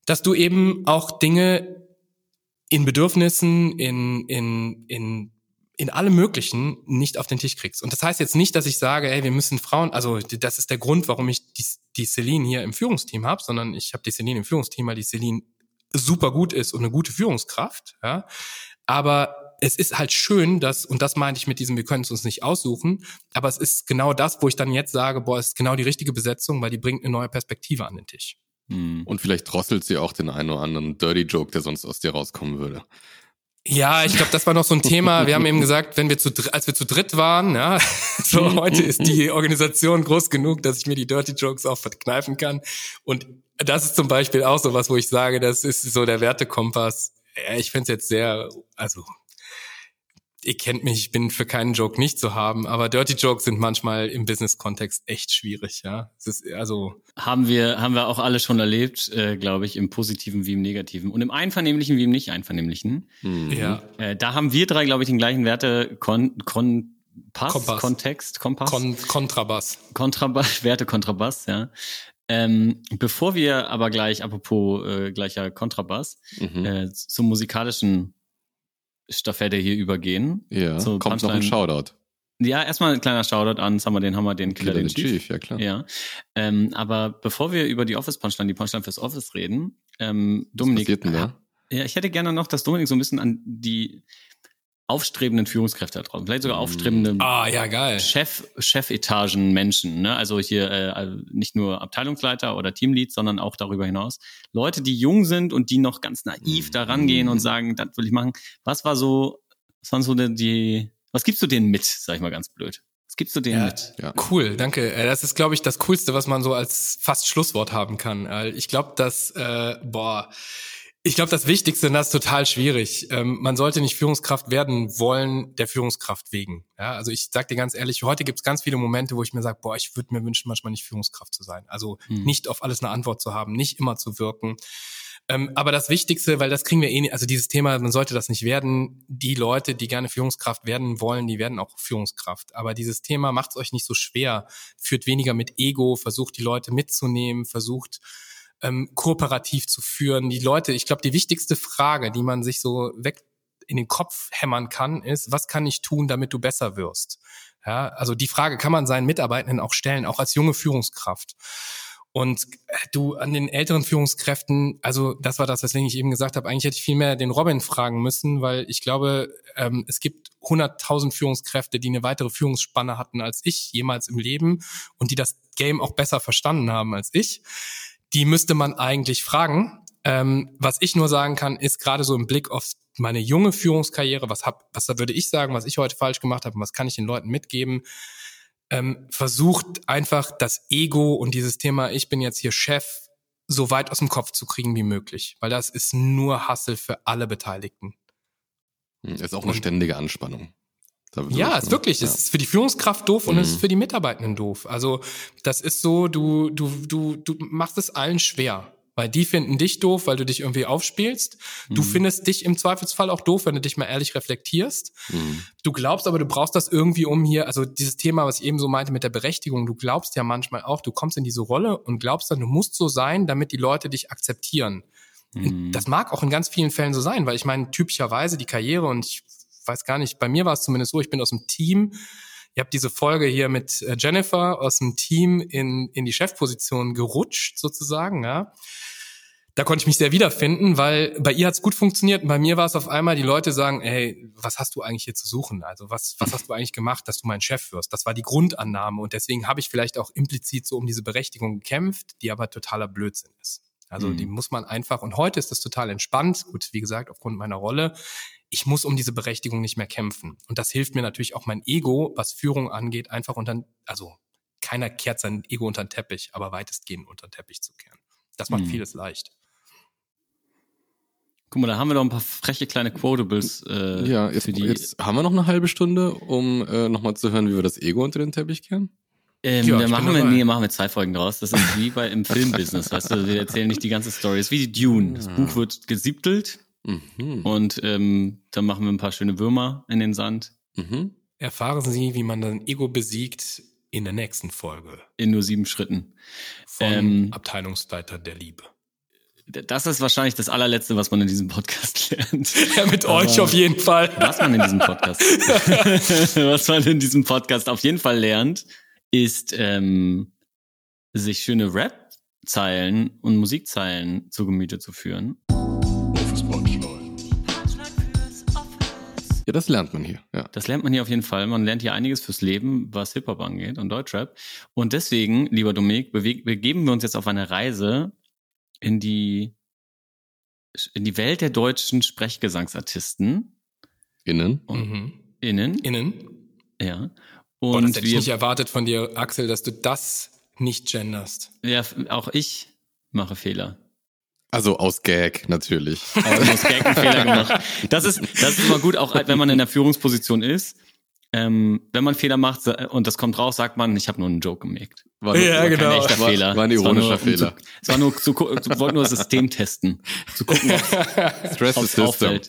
dass du eben auch Dinge in Bedürfnissen, in, in, in, in allem Möglichen nicht auf den Tisch kriegst. Und das heißt jetzt nicht, dass ich sage, ey, wir müssen Frauen, also das ist der Grund, warum ich die, die Celine hier im Führungsteam habe, sondern ich habe die Celine im Führungsteam, weil die Celine super gut ist und eine gute Führungskraft. Ja. Aber es ist halt schön, dass, und das meinte ich mit diesem, wir können es uns nicht aussuchen, aber es ist genau das, wo ich dann jetzt sage, boah, es ist genau die richtige Besetzung, weil die bringt eine neue Perspektive an den Tisch. Hm. Und vielleicht drosselt sie auch den einen oder anderen Dirty Joke, der sonst aus dir rauskommen würde. Ja, ich glaube, das war noch so ein Thema. Wir haben eben gesagt, wenn wir zu, als wir zu dritt waren, ja, (laughs) so heute ist die Organisation groß genug, dass ich mir die Dirty Jokes auch verkneifen kann. Und das ist zum Beispiel auch so was, wo ich sage, das ist so der Wertekompass. Ja, ich fände es jetzt sehr, also ihr kennt mich, ich bin für keinen Joke nicht zu haben, aber Dirty Jokes sind manchmal im Business-Kontext echt schwierig, ja. Es ist also haben wir haben wir auch alle schon erlebt, äh, glaube ich, im Positiven wie im Negativen und im Einvernehmlichen wie im nicht Einvernehmlichen. Mhm. Ja. Äh, da haben wir drei, glaube ich, den gleichen Werte kon, kon Pass, Kompass. Kontext, Kompass, Kon Kontrabass, Kontrabass, (laughs) Werte Kontrabass, ja. Ähm, bevor wir aber gleich, apropos äh, gleicher Kontrabass, mhm. äh, zum musikalischen Staffette hier übergehen. Ja, kommt noch ein Shoutout. Ja, erstmal ein kleiner Shoutout an Summer, den Hammer, den Killer, Killer den Chief. Chief, ja klar. Ja. Ähm, aber bevor wir über die Office Punchline, die Punchline fürs Office reden, ähm, Dominik. passiert denn da? Ja, ich hätte gerne noch, dass Dominik so ein bisschen an die aufstrebenden Führungskräfte da draußen, vielleicht sogar aufstrebende Ah, ja, geil. Chef, Chefetagen Menschen, ne? Also hier äh, nicht nur Abteilungsleiter oder Teamlead, sondern auch darüber hinaus. Leute, die jung sind und die noch ganz naiv da rangehen und sagen, das will ich machen. Was war so, was waren so die, die was gibst du denen mit, sag ich mal ganz blöd? Was gibst du denen Ja, mit? Ja. Cool, danke. Äh, Das ist, glaube ich, das Coolste, was man so als fast Schlusswort haben kann. Äh, Ich glaube, dass, äh, boah, ich glaube, das Wichtigste, und das ist total schwierig. Ähm, man sollte nicht Führungskraft werden wollen, der Führungskraft wegen. Ja, also ich sag dir ganz ehrlich, heute gibt es ganz viele Momente, wo ich mir sage, boah, ich würde mir wünschen, manchmal nicht Führungskraft zu sein. Also Hm. nicht auf alles eine Antwort zu haben, nicht immer zu wirken. Ähm, aber das Wichtigste, weil das kriegen wir eh nicht, also dieses Thema, man sollte das nicht werden. Die Leute, die gerne Führungskraft werden wollen, die werden auch Führungskraft. Aber dieses Thema macht es euch nicht so schwer, führt weniger mit Ego, versucht die Leute mitzunehmen, versucht ähm, kooperativ zu führen. Die Leute, ich glaube, die wichtigste Frage, die man sich so weg in den Kopf hämmern kann, ist, was kann ich tun, damit du besser wirst? Ja, also die Frage kann man seinen Mitarbeitenden auch stellen, auch als junge Führungskraft. Und äh, du an den älteren Führungskräften, also das war das, weswegen ich eben gesagt habe, eigentlich hätte ich viel mehr den Robin fragen müssen, weil ich glaube, ähm, es gibt 100.000 Führungskräfte, die eine weitere Führungsspanne hatten als ich jemals im Leben und die das Game auch besser verstanden haben als ich. Die müsste man eigentlich fragen. Ähm, was ich nur sagen kann, ist gerade so im Blick auf meine junge Führungskarriere, was hab, was da würde ich sagen, was ich heute falsch gemacht habe und was kann ich den Leuten mitgeben? ähm, versucht einfach das Ego und dieses Thema, ich bin jetzt hier Chef, so weit aus dem Kopf zu kriegen wie möglich. Weil das ist nur Hassel für alle Beteiligten. Hm, Ist auch eine Und- ständige Anspannung. Ja, ist wirklich. Ja. Es ist für die Führungskraft doof und es Mhm. ist für die Mitarbeitenden doof. Also das ist so, du, du, du, du machst es allen schwer. Weil die finden dich doof, weil du dich irgendwie aufspielst. Du Mhm. findest dich im Zweifelsfall auch doof, wenn du dich mal ehrlich reflektierst. Mhm. Du glaubst aber, du brauchst das irgendwie um hier, also dieses Thema, was ich eben so meinte mit der Berechtigung, du glaubst ja manchmal auch, du kommst in diese Rolle und glaubst dann, du musst so sein, damit die Leute dich akzeptieren. Mhm. Das mag auch in ganz vielen Fällen so sein, weil ich meine, typischerweise die Karriere und ich weiß gar nicht, bei mir war es zumindest so, ich bin aus dem Team. Ihr habt diese Folge hier mit äh, Jennifer aus dem Team in, in die Chefposition gerutscht, sozusagen, ja. Da konnte ich mich sehr wiederfinden, weil bei ihr hat's gut funktioniert und bei mir war es auf einmal, die Leute sagen, ey, was hast du eigentlich hier zu suchen? Also was, was hast du eigentlich gemacht, dass du mein Chef wirst? Das war die Grundannahme und deswegen habe ich vielleicht auch implizit so um diese Berechtigung gekämpft, die aber totaler Blödsinn ist. Also Mhm. die muss man einfach, und heute ist das total entspannt, gut, wie gesagt, aufgrund meiner Rolle, ich muss um diese Berechtigung nicht mehr kämpfen. Und das hilft mir natürlich auch mein Ego, was Führung angeht, einfach unter, also keiner kehrt sein Ego unter den Teppich, aber weitestgehend unter den Teppich zu kehren. Das macht Mhm. vieles leicht. Guck mal, da haben wir doch ein paar freche kleine Quotables äh, Ja, jetzt, für die. jetzt haben wir noch eine halbe Stunde, um äh, nochmal zu hören, wie wir das Ego unter den Teppich kehren. Ähm, Ja, da ich machen wir, nee, machen wir zwei Folgen draus. Das ist wie bei im (laughs) Filmbusiness, weißt du, wir erzählen nicht die ganze Story. Das ist wie die Dune. Das Buch wird gesiebtelt Mhm. und ähm, dann machen wir ein paar schöne Würmer in den Sand Mhm. Erfahren Sie, wie man sein Ego besiegt in der nächsten Folge in nur sieben Schritten. von Ähm, Abteilungsleiter der Liebe. Das ist wahrscheinlich das allerletzte, was man in diesem Podcast (laughs) lernt. Ja, mit Aber- euch auf jeden Fall. Was man in diesem Podcast, (laughs) was man in diesem Podcast auf jeden Fall lernt, ist ähm, sich schöne Rap-Zeilen und Musikzeilen zu Gemüte zu führen. Ja, das lernt man hier. Ja. Das lernt man hier auf jeden Fall. Man lernt hier einiges fürs Leben, was Hip-Hop angeht und Deutschrap. Und deswegen, lieber Dominik, begeben wir uns jetzt auf eine Reise in die, in die Welt der deutschen Sprechgesangsartisten. Innen. Und Mhm. Innen. Innen. Ja. Und Und das hätte ich nicht wir, erwartet von dir, Axel, dass du das nicht genderst. ja, auch ich mache Fehler. Also aus Gag natürlich. (laughs) Du hast Gag einen Fehler gemacht. Das ist, das ist immer gut, auch wenn man in der Führungsposition ist. Ähm, wenn man Fehler macht und das kommt raus, sagt man, ich habe nur einen Joke gemerkt. War Ja, war genau. Kein echter War- Fehler. war ein Es ironischer nur, um Fehler. Zu, es war nur zu, ich wollte nur das System testen. Zu gucken, ob (laughs) Stress the es System. Habe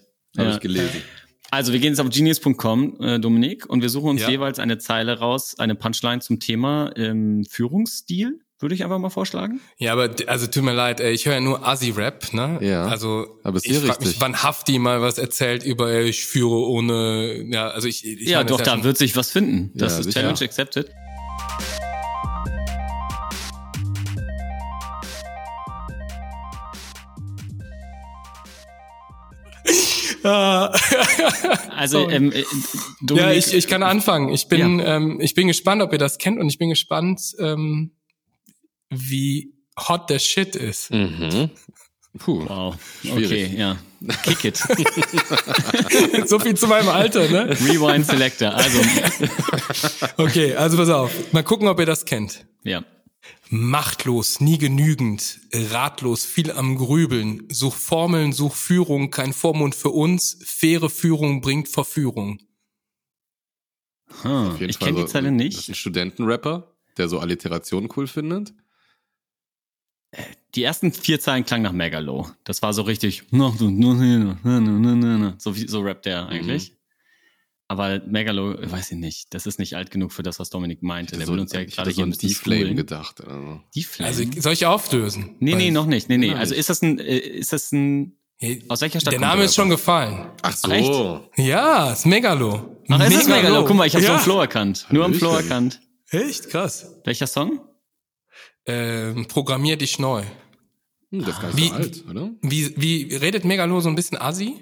Ja. ich gelesen. Also wir gehen jetzt auf genius.com, äh, Dominik, und wir suchen uns Ja. jeweils eine Zeile raus, eine Punchline zum Thema ähm, Führungsstil, Würde ich einfach mal vorschlagen. Ja, aber also tut mir leid, ey, ich höre ja nur Assi-Rap, ne? Ja, Also aber ist ich ja frag mich, richtig. wann Hafti mal was erzählt über ey, ich führe ohne, ja, also ich, ich ja, meine, doch, da wird sich was finden. Das Ja, ist sicher. Challenge accepted. Ah. (laughs) Also, ähm, äh, ja, Dominik, ich, ich kann anfangen. Ich bin, ähm, ich bin gespannt, ob ihr das kennt und ich bin gespannt, ähm, wie hot der Shit ist. Mhm. Puh. Wow, Schwierig. okay, ja. Kick it. (laughs) so viel zu meinem Alter, ne? Rewind Selector. Also, (laughs) Okay, also pass auf. Mal gucken, ob ihr das kennt. ja. Machtlos, nie genügend, ratlos, viel am Grübeln. Such Formeln, such Führung, kein Vormund für uns. Faire Führung bringt Verführung. Hm. Ich kenne die Zeile Das ist nicht. ein Studentenrapper, der so Alliterationen cool findet. Die ersten vier Zeilen klangen nach Megalo. Das war so richtig, so, so rappt der eigentlich. Aber Megalo, weiß ich nicht, das ist nicht alt genug für das, was Dominik meinte. Der so, will uns ja ich gerade hätte so hier ein bisschen gedacht. Also. Die Flame? Also soll ich auflösen? nee, nee, noch nicht. Nee, nee. Nein. Also ist das ein, äh, ist das ein, aus welcher Stadt Der kommt Name der ist schon gefallen. Ach so. echt? Ja, ist Megalo. Ach, es ist Megalo. Guck mal, ich habe ja. so am Flow erkannt. Nur am Flow erkannt. Echt krass. Welcher Song? Ähm, programmier dich neu. Hm, das ist gar nicht Wie- alt, oder? Wie, wie redet Megalo so ein bisschen assi?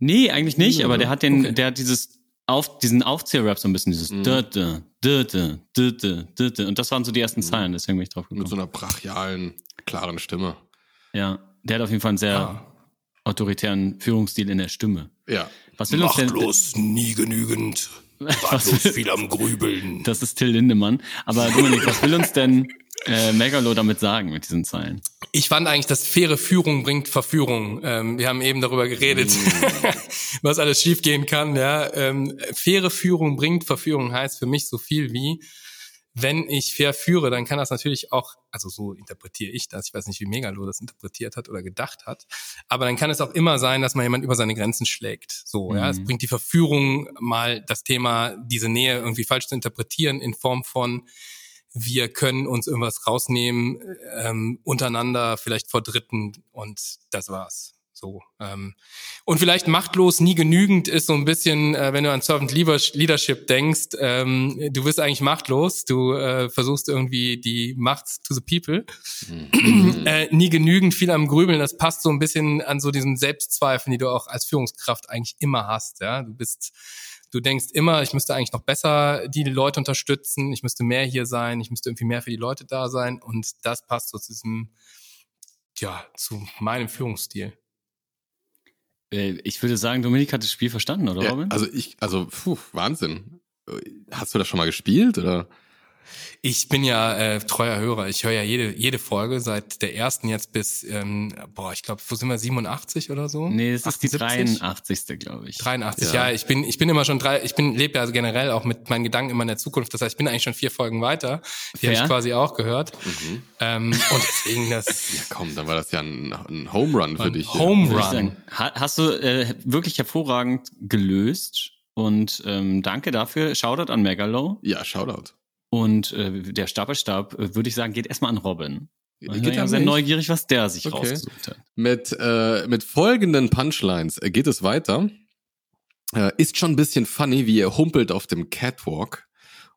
Nee, eigentlich nicht, aber der hat den, Okay. der hat dieses auf diesen Aufzählrap so ein bisschen dieses Mhm. döte, döte, döte, döte. und das waren so die ersten Zeilen, deswegen bin ich drauf Mit gekommen. so einer brachialen, klaren Stimme. Ja, der hat auf jeden Fall einen sehr Ah. autoritären Führungsstil in der Stimme. Ja. Was will uns denn Machtlos, nie genügend, (laughs) Was ratlos, will- viel am Grübeln. Das ist Till Lindemann, aber Dominik, was will uns denn äh, Megalo damit sagen mit diesen Zeilen? Ich fand eigentlich, dass faire Führung bringt Verführung. Ähm, wir haben eben darüber geredet, (laughs) was alles schiefgehen kann. Ja, ähm, faire Führung bringt Verführung heißt für mich so viel wie, wenn ich fair führe, dann kann das natürlich auch, also so interpretiere ich das. Ich weiß nicht, wie Megalo das interpretiert hat oder gedacht hat, aber dann kann es auch immer sein, dass man jemand über seine Grenzen schlägt. So, ja, es Mhm. bringt die Verführung mal das Thema, diese Nähe irgendwie falsch zu interpretieren in Form von wir können uns irgendwas rausnehmen ähm, untereinander, vielleicht vor Dritten und das war's. So ähm, und vielleicht machtlos, nie genügend ist so ein bisschen, äh, wenn du an Servant Leadership denkst, ähm, du bist eigentlich machtlos, du äh, versuchst irgendwie die Macht to the people, (clears throat) äh, nie genügend, viel am Grübeln. Das passt so ein bisschen an so diesen Selbstzweifeln, die du auch als Führungskraft eigentlich immer hast. Ja, du bist Du denkst immer, ich müsste eigentlich noch besser die Leute unterstützen, ich müsste mehr hier sein, ich müsste irgendwie mehr für die Leute da sein und das passt so zu diesem, ja, zu meinem Führungsstil. Äh, ich würde sagen, Dominik hat das Spiel verstanden, oder ja Robin? also ich, also, puh, Wahnsinn. Hast du das schon mal gespielt, oder? Ich bin ja äh, treuer Hörer. Ich höre ja jede jede Folge seit der ersten jetzt bis ähm, boah, ich glaube, wo sind wir 87 oder so? nee, das ist die 78? 83. glaube ich. 83, Ja. ja. ich bin, ich bin immer schon drei, ich bin, lebe ja generell auch mit meinen Gedanken immer in der Zukunft. Das heißt, ich bin eigentlich schon vier Folgen weiter. Die habe ich quasi auch gehört. Ähm, und deswegen das (laughs) Ja, komm, dann war das ja ein, ein Home Run für ein dich. Home ich Run. hast du äh, wirklich hervorragend gelöst und ähm, danke dafür. Shoutout an Megalo. Ja, Shoutout. Und äh, der Stapelstab, äh, würde ich sagen, geht erstmal an Robin. Ich bin ja sehr neugierig, was der sich Okay. rausgesucht hat. Mit, äh, mit folgenden Punchlines äh, geht es weiter. Äh, ist schon ein bisschen funny, wie ihr humpelt auf dem Catwalk.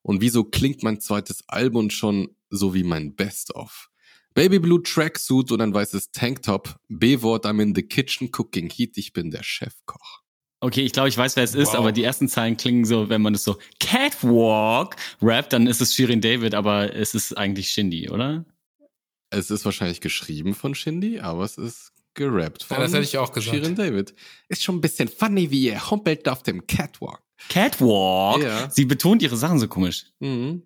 Und wieso klingt mein zweites Album schon so wie mein Best-of? Baby Blue Tracksuit und ein weißes Tanktop. B-Wort, I'm in the kitchen cooking heat. Ich bin der Chefkoch. Okay, ich glaube, ich weiß, wer es ist, Wow. aber die ersten Zeilen klingen so, wenn man das so Catwalk rappt, dann ist es Shirin David, aber es ist eigentlich Shindy, oder? Es ist wahrscheinlich geschrieben von Shindy, aber es ist gerappt von Ja, das hätte ich auch gesagt. Shirin David. Ist schon ein bisschen funny, wie ihr humpelt auf dem Catwalk. Catwalk? Ja. Sie betont ihre Sachen so komisch. Mhm.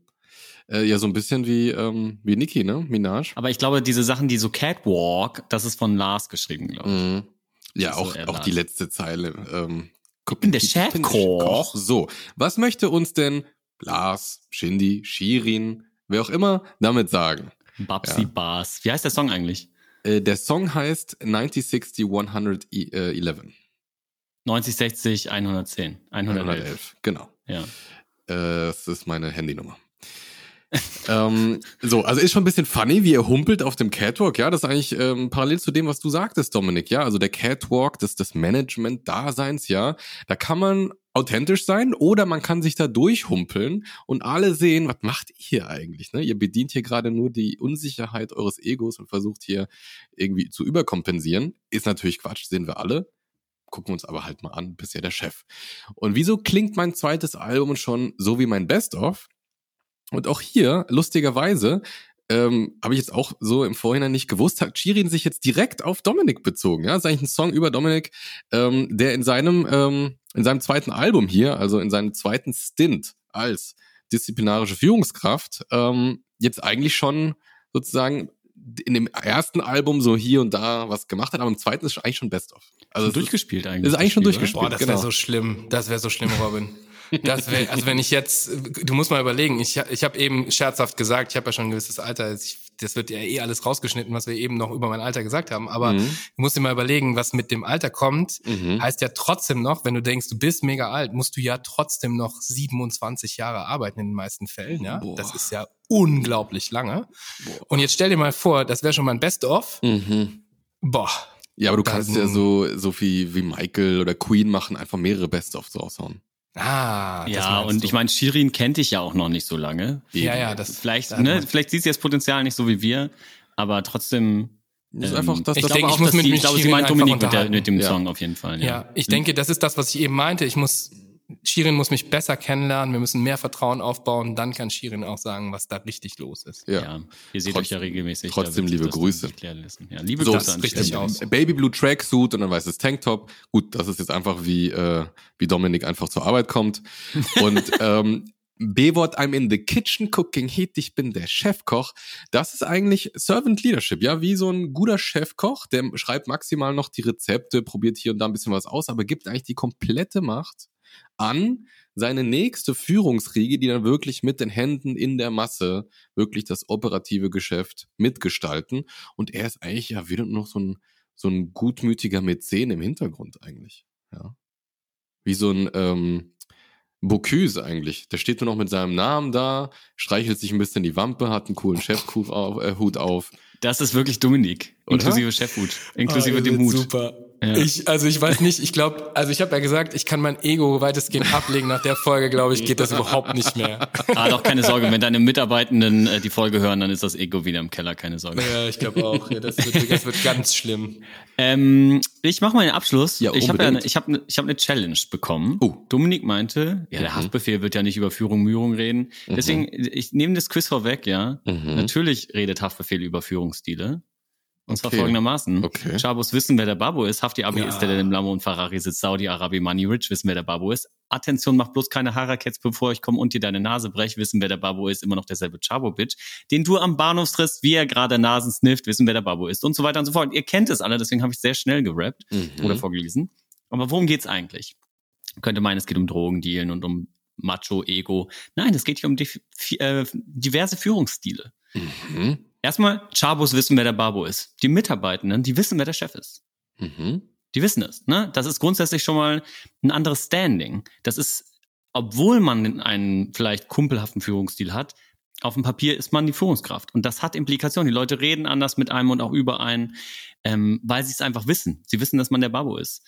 Äh, ja, so ein bisschen wie, ähm, wie Nicki, ne? Minaj. Aber ich glaube, diese Sachen, die so Catwalk, das ist von Lars geschrieben, glaube ich. Mhm. Ja, auch, auch die letzte Zeile. Ähm, guck, bin der ich Chefkoch. So, was möchte uns denn Lars, Shindy, Shirin, wer auch immer damit sagen? Babsi Ja. Bars. Wie heißt der Song eigentlich? Äh, der Song heißt 9060 111. 90, 60, 110. 111. 111, genau. Ja. Äh, das ist meine Handynummer. Ähm, so, also ist schon ein bisschen funny, wie er humpelt auf dem Catwalk. Ja, das ist eigentlich ähm, parallel zu dem, was du sagtest, Dominik. Ja, also der Catwalk des, des Management-Daseins, ja, da kann man authentisch sein oder man kann sich da durchhumpeln und alle sehen, was macht ihr eigentlich? Ne? Ihr bedient hier gerade nur die Unsicherheit eures Egos und versucht hier irgendwie zu überkompensieren. Ist natürlich Quatsch, sehen wir alle. Gucken uns aber halt mal an, bisher der Chef. Und wieso klingt mein zweites Album schon so wie mein Best-of? Und auch hier, lustigerweise, ähm, habe ich jetzt auch so im Vorhinein nicht gewusst, hat Shirin sich jetzt direkt auf Dominik bezogen. Ja, das ist eigentlich ein Song über Dominik, ähm, der in seinem, ähm, in seinem zweiten Album hier, also in seinem zweiten Stint als disziplinarische Führungskraft, ähm, jetzt eigentlich schon sozusagen in dem ersten Album so hier und da was gemacht hat, aber im zweiten ist eigentlich schon Best of. Also schon durchgespielt eigentlich. Ist eigentlich schon Spiel, durchgespielt. Boah, das wäre genau. so schlimm. Das wäre so schlimm, Robin. Das wär, also wenn ich jetzt, du musst mal überlegen, ich, ich habe eben scherzhaft gesagt, ich habe ja schon ein gewisses Alter, ich, das wird ja eh alles rausgeschnitten, was wir eben noch über mein Alter gesagt haben, aber Mhm. du musst dir mal überlegen, was mit dem Alter kommt, Mhm. heißt ja trotzdem noch, wenn du denkst, du bist mega alt, musst du ja trotzdem noch 27 Jahre arbeiten in den meisten Fällen, ja. Boah. Das ist ja unglaublich lange. Und jetzt stell dir mal vor, das wäre schon mal ein Best-of. Mhm. Boah. Ja, aber du kannst ja so, so viel wie Michael oder Queen machen, einfach mehrere Best-ofs raushauen. Ah, das Ja, und du. ich meine, Shirin kennt dich ja auch noch nicht so lange. Ja, ja, das- Vielleicht, das- ne, vielleicht sieht sie das Potenzial nicht so wie wir, aber trotzdem. Das ist ähm, einfach das, ich das glaube denke, auch, ich muss dass mit- sie, mit ich glaube, sie meint Dominik mit, der, mit dem Ja. Song auf jeden Fall. Ja, Ja, ich denke, das ist das, was ich eben meinte. Ich muss, Shirin muss mich besser kennenlernen, wir müssen mehr Vertrauen aufbauen, dann kann Shirin auch sagen, was da richtig los ist. ja. Ja, ihr seht Trotz- euch ja regelmäßig. trotzdem liebe Grüße. Ja, liebe So, Grüße an richtig aus. Baby Blue Tracksuit und dann weißes Tanktop. Gut, das ist jetzt einfach wie, äh, wie Dominik einfach zur Arbeit kommt. (laughs) Und ähm, B-Wort, I'm in the kitchen cooking heat, ich bin der Chefkoch. Das ist eigentlich Servant Leadership, ja, wie so ein guter Chefkoch, der schreibt maximal noch die Rezepte, probiert hier und da ein bisschen was aus, aber gibt eigentlich die komplette Macht an seine nächste Führungsriege, die dann wirklich mit den Händen in der Masse wirklich das operative Geschäft mitgestalten. Und er ist eigentlich ja wieder noch so ein, so ein gutmütiger Mäzen im Hintergrund eigentlich. Ja. Wie so ein ähm, Bocuse eigentlich. Der steht nur noch mit seinem Namen da, streichelt sich ein bisschen die Wampe, hat einen coolen Chefhut auf. Äh, Hut auf. Das ist wirklich Dominik. Oder? Inklusive Chefhut. Inklusive Ah, dem Hut. Super. Ja. Ich, also ich weiß nicht, ich glaube, also ich habe ja gesagt, ich kann mein Ego weitestgehend ablegen. Nach der Folge, glaube ich, geht das überhaupt nicht mehr. Ah, doch, keine Sorge. Wenn deine Mitarbeitenden äh, die Folge hören, dann ist das Ego wieder im Keller, keine Sorge. Ja, ich glaube auch. Ja, das, wird, das wird ganz schlimm. Ähm, ich mache mal den Abschluss. Ja, ich habe ja, ich hab ne, ich hab eine Challenge bekommen. Oh. Dominik meinte, ja, der Haftbefehl wird ja nicht über Führung, Mührung reden. Deswegen, ich nehme das Quiz vorweg, ja. Mhm. Natürlich redet Haftbefehl über Führungsstile. Und zwar Okay. folgendermaßen. Okay. Chabos wissen, wer der Babo ist. Hafti Abi Ja. ist der, der im Lambo und Ferrari sitzt. Saudi-Arabi Money Rich wissen, wer der Babo ist. Attention, mach bloß keine Harakets, bevor ich komme und dir deine Nase brech. Wissen, wer der Babo ist. Immer noch derselbe Chabo-Bitch. Den du am Bahnhof triffst, wie er gerade Nasen snifft. Wissen, wer der Babo ist. Und so weiter und so fort. Ihr kennt es alle, deswegen habe ich sehr schnell gerappt Mhm. oder vorgelesen. Aber worum geht's eigentlich? Könnte meinen, es geht um Drogendealen und um Macho, Ego. Nein, es geht hier um die, äh, diverse Führungsstile. Mhm. Erstmal, Chabos wissen, wer der Babo ist. Die Mitarbeitenden, die wissen, wer der Chef ist. Mhm. Die wissen es. Ne? Das ist grundsätzlich schon mal ein anderes Standing. Das ist, obwohl man einen vielleicht kumpelhaften Führungsstil hat, auf dem Papier ist man die Führungskraft. Und das hat Implikationen. Die Leute reden anders mit einem und auch über einen, ähm, weil sie es einfach wissen. Sie wissen, dass man der Babo ist.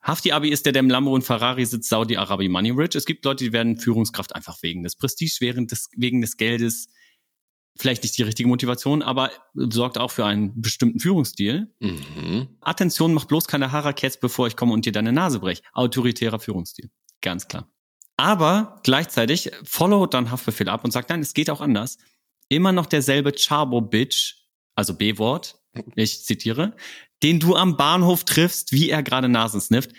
Hafti Abi ist der, der im Lambo und Ferrari sitzt, Saudi-Arabi Money Rich. Es gibt Leute, die werden Führungskraft einfach wegen des Prestige, während des, wegen des Geldes. Vielleicht nicht die richtige Motivation, aber sorgt auch für einen bestimmten Führungsstil. Mhm. Attention, mach bloß keine Harakets, bevor ich komme und dir deine Nase brech. Autoritärer Führungsstil. Ganz klar. Aber gleichzeitig followt dann Haftbefehl ab und sagt, nein, es geht auch anders. Immer noch derselbe Chabo-Bitch, also B-Wort, ich zitiere, den du am Bahnhof triffst, wie er gerade Nasen snifft.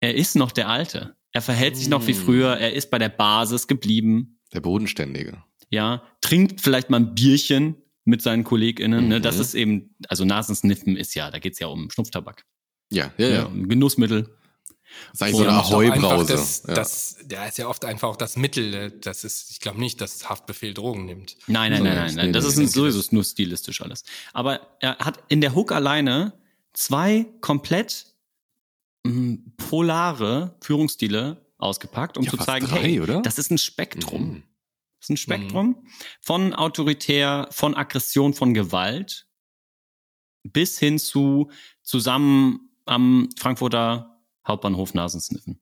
Er ist noch der Alte. Er verhält sich noch wie Mm. früher. Er ist bei der Basis geblieben. Der Bodenständige. Ja, trinkt vielleicht mal ein Bierchen mit seinen KollegInnen. Ne? Das Mhm. ist eben, also Nasensniffen ist ja, da geht's ja um Schnupftabak. Ja, ja, Ja, ja. ein Genussmittel. Das ist eigentlich so eine Ahoi-Brause. Das, Ja. das, der ist ja oft einfach auch das Mittel. äh, Das ist, ich glaube nicht, dass Haftbefehl Drogen nimmt. Nein, nein, So, nein, nein, nein. Das ist ein, sowieso nur stilistisch alles. Aber er hat in der Hook alleine zwei komplett mh, polare Führungsstile ausgepackt, um Ja, zu zeigen, drei, hey, oder? das ist ein Spektrum. Mhm. Ist ein Spektrum von autoritär, von Aggression, von Gewalt bis hin zu zusammen am Frankfurter Hauptbahnhof Nasensniffen.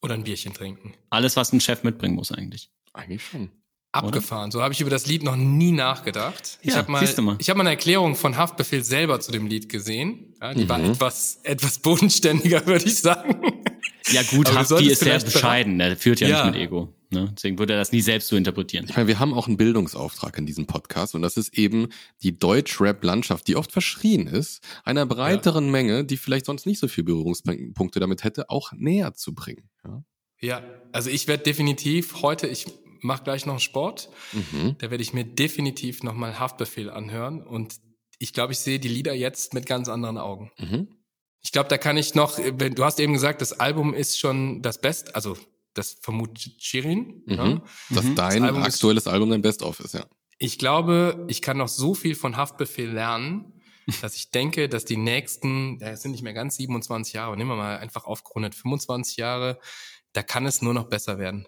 Oder ein Bierchen trinken. Alles, was ein Chef mitbringen muss eigentlich. Eigentlich schon. Abgefahren. So habe ich über das Lied noch nie nachgedacht. ich Ja, habe mal, mal. ich habe mal eine Erklärung von Haftbefehl selber zu dem Lied gesehen. Ja, die Mhm. war etwas, etwas bodenständiger, (laughs) würde ich sagen. Ja gut, Hafti solltest ist sehr bescheiden. Er führt ja, Ja. nicht mit Ego. Ne? Deswegen würde er das nie selbst so interpretieren. Ich meine, wir haben auch einen Bildungsauftrag in diesem Podcast und das ist eben die Deutsch-Rap-Landschaft, die oft verschrien ist, einer breiteren Menge, die vielleicht sonst nicht so viel Berührungspunkte damit hätte, auch näher zu bringen. Ja? Ja, also ich werde definitiv heute, ich mache gleich noch einen Sport, Mhm. da werde ich mir definitiv nochmal Haftbefehl anhören und ich glaube, ich sehe die Lieder jetzt mit ganz anderen Augen. Mhm. Ich glaube, da kann ich noch, wenn du hast eben gesagt, das Album ist schon das Beste, also das vermutet Shirin. Mhm. Ja. Dass Mhm. dein Das Album ist- aktuelles Album dein Best-of ist, ja. Ich glaube, ich kann noch so viel von Haftbefehl lernen, (laughs) dass ich denke, dass die nächsten, es sind nicht mehr ganz 27 Jahre, nehmen wir mal einfach aufgerundet 25 Jahre, da kann es nur noch besser werden.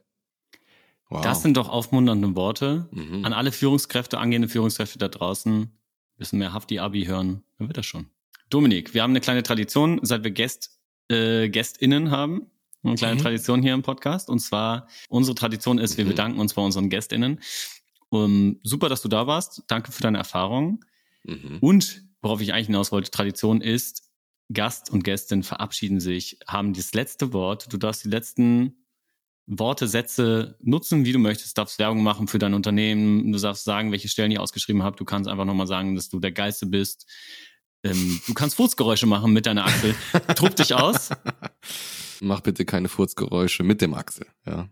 Wow. Das sind doch aufmunternde Worte Mhm. an alle Führungskräfte, angehende Führungskräfte da draußen. Bisschen mehr Hafti-Abi hören, dann wird das schon. Dominik, wir haben eine kleine Tradition, seit wir Gäst, äh, GästInnen haben. Eine kleine Mhm. Tradition hier im Podcast. Und zwar, unsere Tradition ist, wir Mhm. bedanken uns bei unseren GästInnen. Um, super, dass du da warst. Danke für deine Erfahrungen. Mhm. Und worauf ich eigentlich hinaus wollte, Tradition ist, Gast und Gästin verabschieden sich, haben das letzte Wort. Du darfst die letzten Worte, Sätze nutzen, wie du möchtest, darfst Werbung machen für dein Unternehmen, du darfst sagen, welche Stellen ihr ausgeschrieben habt, du kannst einfach nochmal sagen, dass du der Geilste bist. Ähm, du kannst Furzgeräusche machen mit deiner Achsel. Trupp dich aus. (laughs) Mach bitte keine Furzgeräusche mit dem Axel. Ja.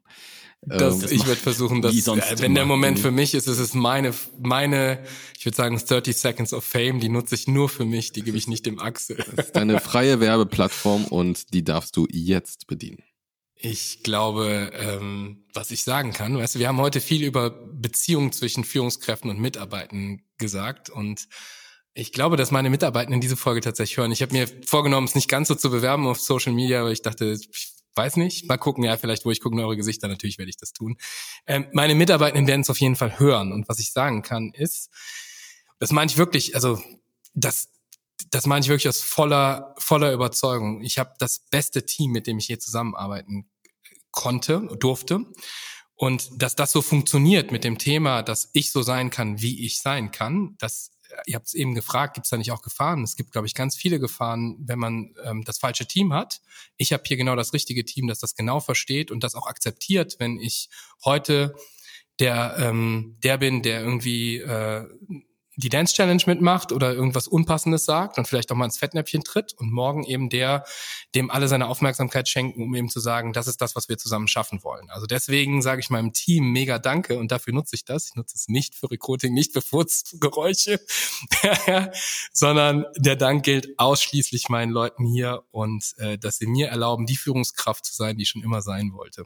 Das, Ähm, ich werde versuchen, dass, äh, wenn der. Moment für mich ist, ist es meine, meine, ich würde sagen, 30 Seconds of Fame, die nutze ich nur für mich, die gebe ich nicht dem Axel. das ist eine freie Werbeplattform und die darfst du jetzt bedienen. Ich glaube, ähm, was ich sagen kann, weißt du, wir haben heute viel über Beziehungen zwischen Führungskräften und Mitarbeitern gesagt und ich glaube, dass meine Mitarbeitenden diese Folge tatsächlich hören. Ich habe mir vorgenommen, es nicht ganz so zu bewerben auf Social Media, aber ich dachte, ich weiß nicht, mal gucken, ja, vielleicht, wo ich gucke, eure Gesichter, natürlich werde ich das tun. Ähm, meine Mitarbeitenden werden es auf jeden Fall hören und was ich sagen kann ist, das meine ich wirklich, also das, das meine ich wirklich aus voller, voller Überzeugung. Ich habe das beste Team, mit dem ich hier zusammenarbeiten konnte, durfte. Und dass das so funktioniert mit dem Thema, dass ich so sein kann, wie ich sein kann, das, ihr habt es eben gefragt, gibt es da nicht auch Gefahren? Es gibt, glaube ich, ganz viele Gefahren, wenn man ähm, das falsche Team hat. Ich habe hier genau das richtige Team, das das genau versteht und das auch akzeptiert, wenn ich heute der, ähm, der bin, der irgendwie äh, die Dance Challenge mitmacht oder irgendwas Unpassendes sagt und vielleicht auch mal ins Fettnäpfchen tritt und morgen eben der, dem alle seine Aufmerksamkeit schenken, um eben zu sagen, das ist das, was wir zusammen schaffen wollen. Also deswegen sage ich meinem Team mega Danke und dafür nutze ich das. Ich nutze es nicht für Recruiting, nicht für Furzgeräusche, (laughs) sondern der Dank gilt ausschließlich meinen Leuten hier und äh, dass sie mir erlauben, die Führungskraft zu sein, die ich schon immer sein wollte.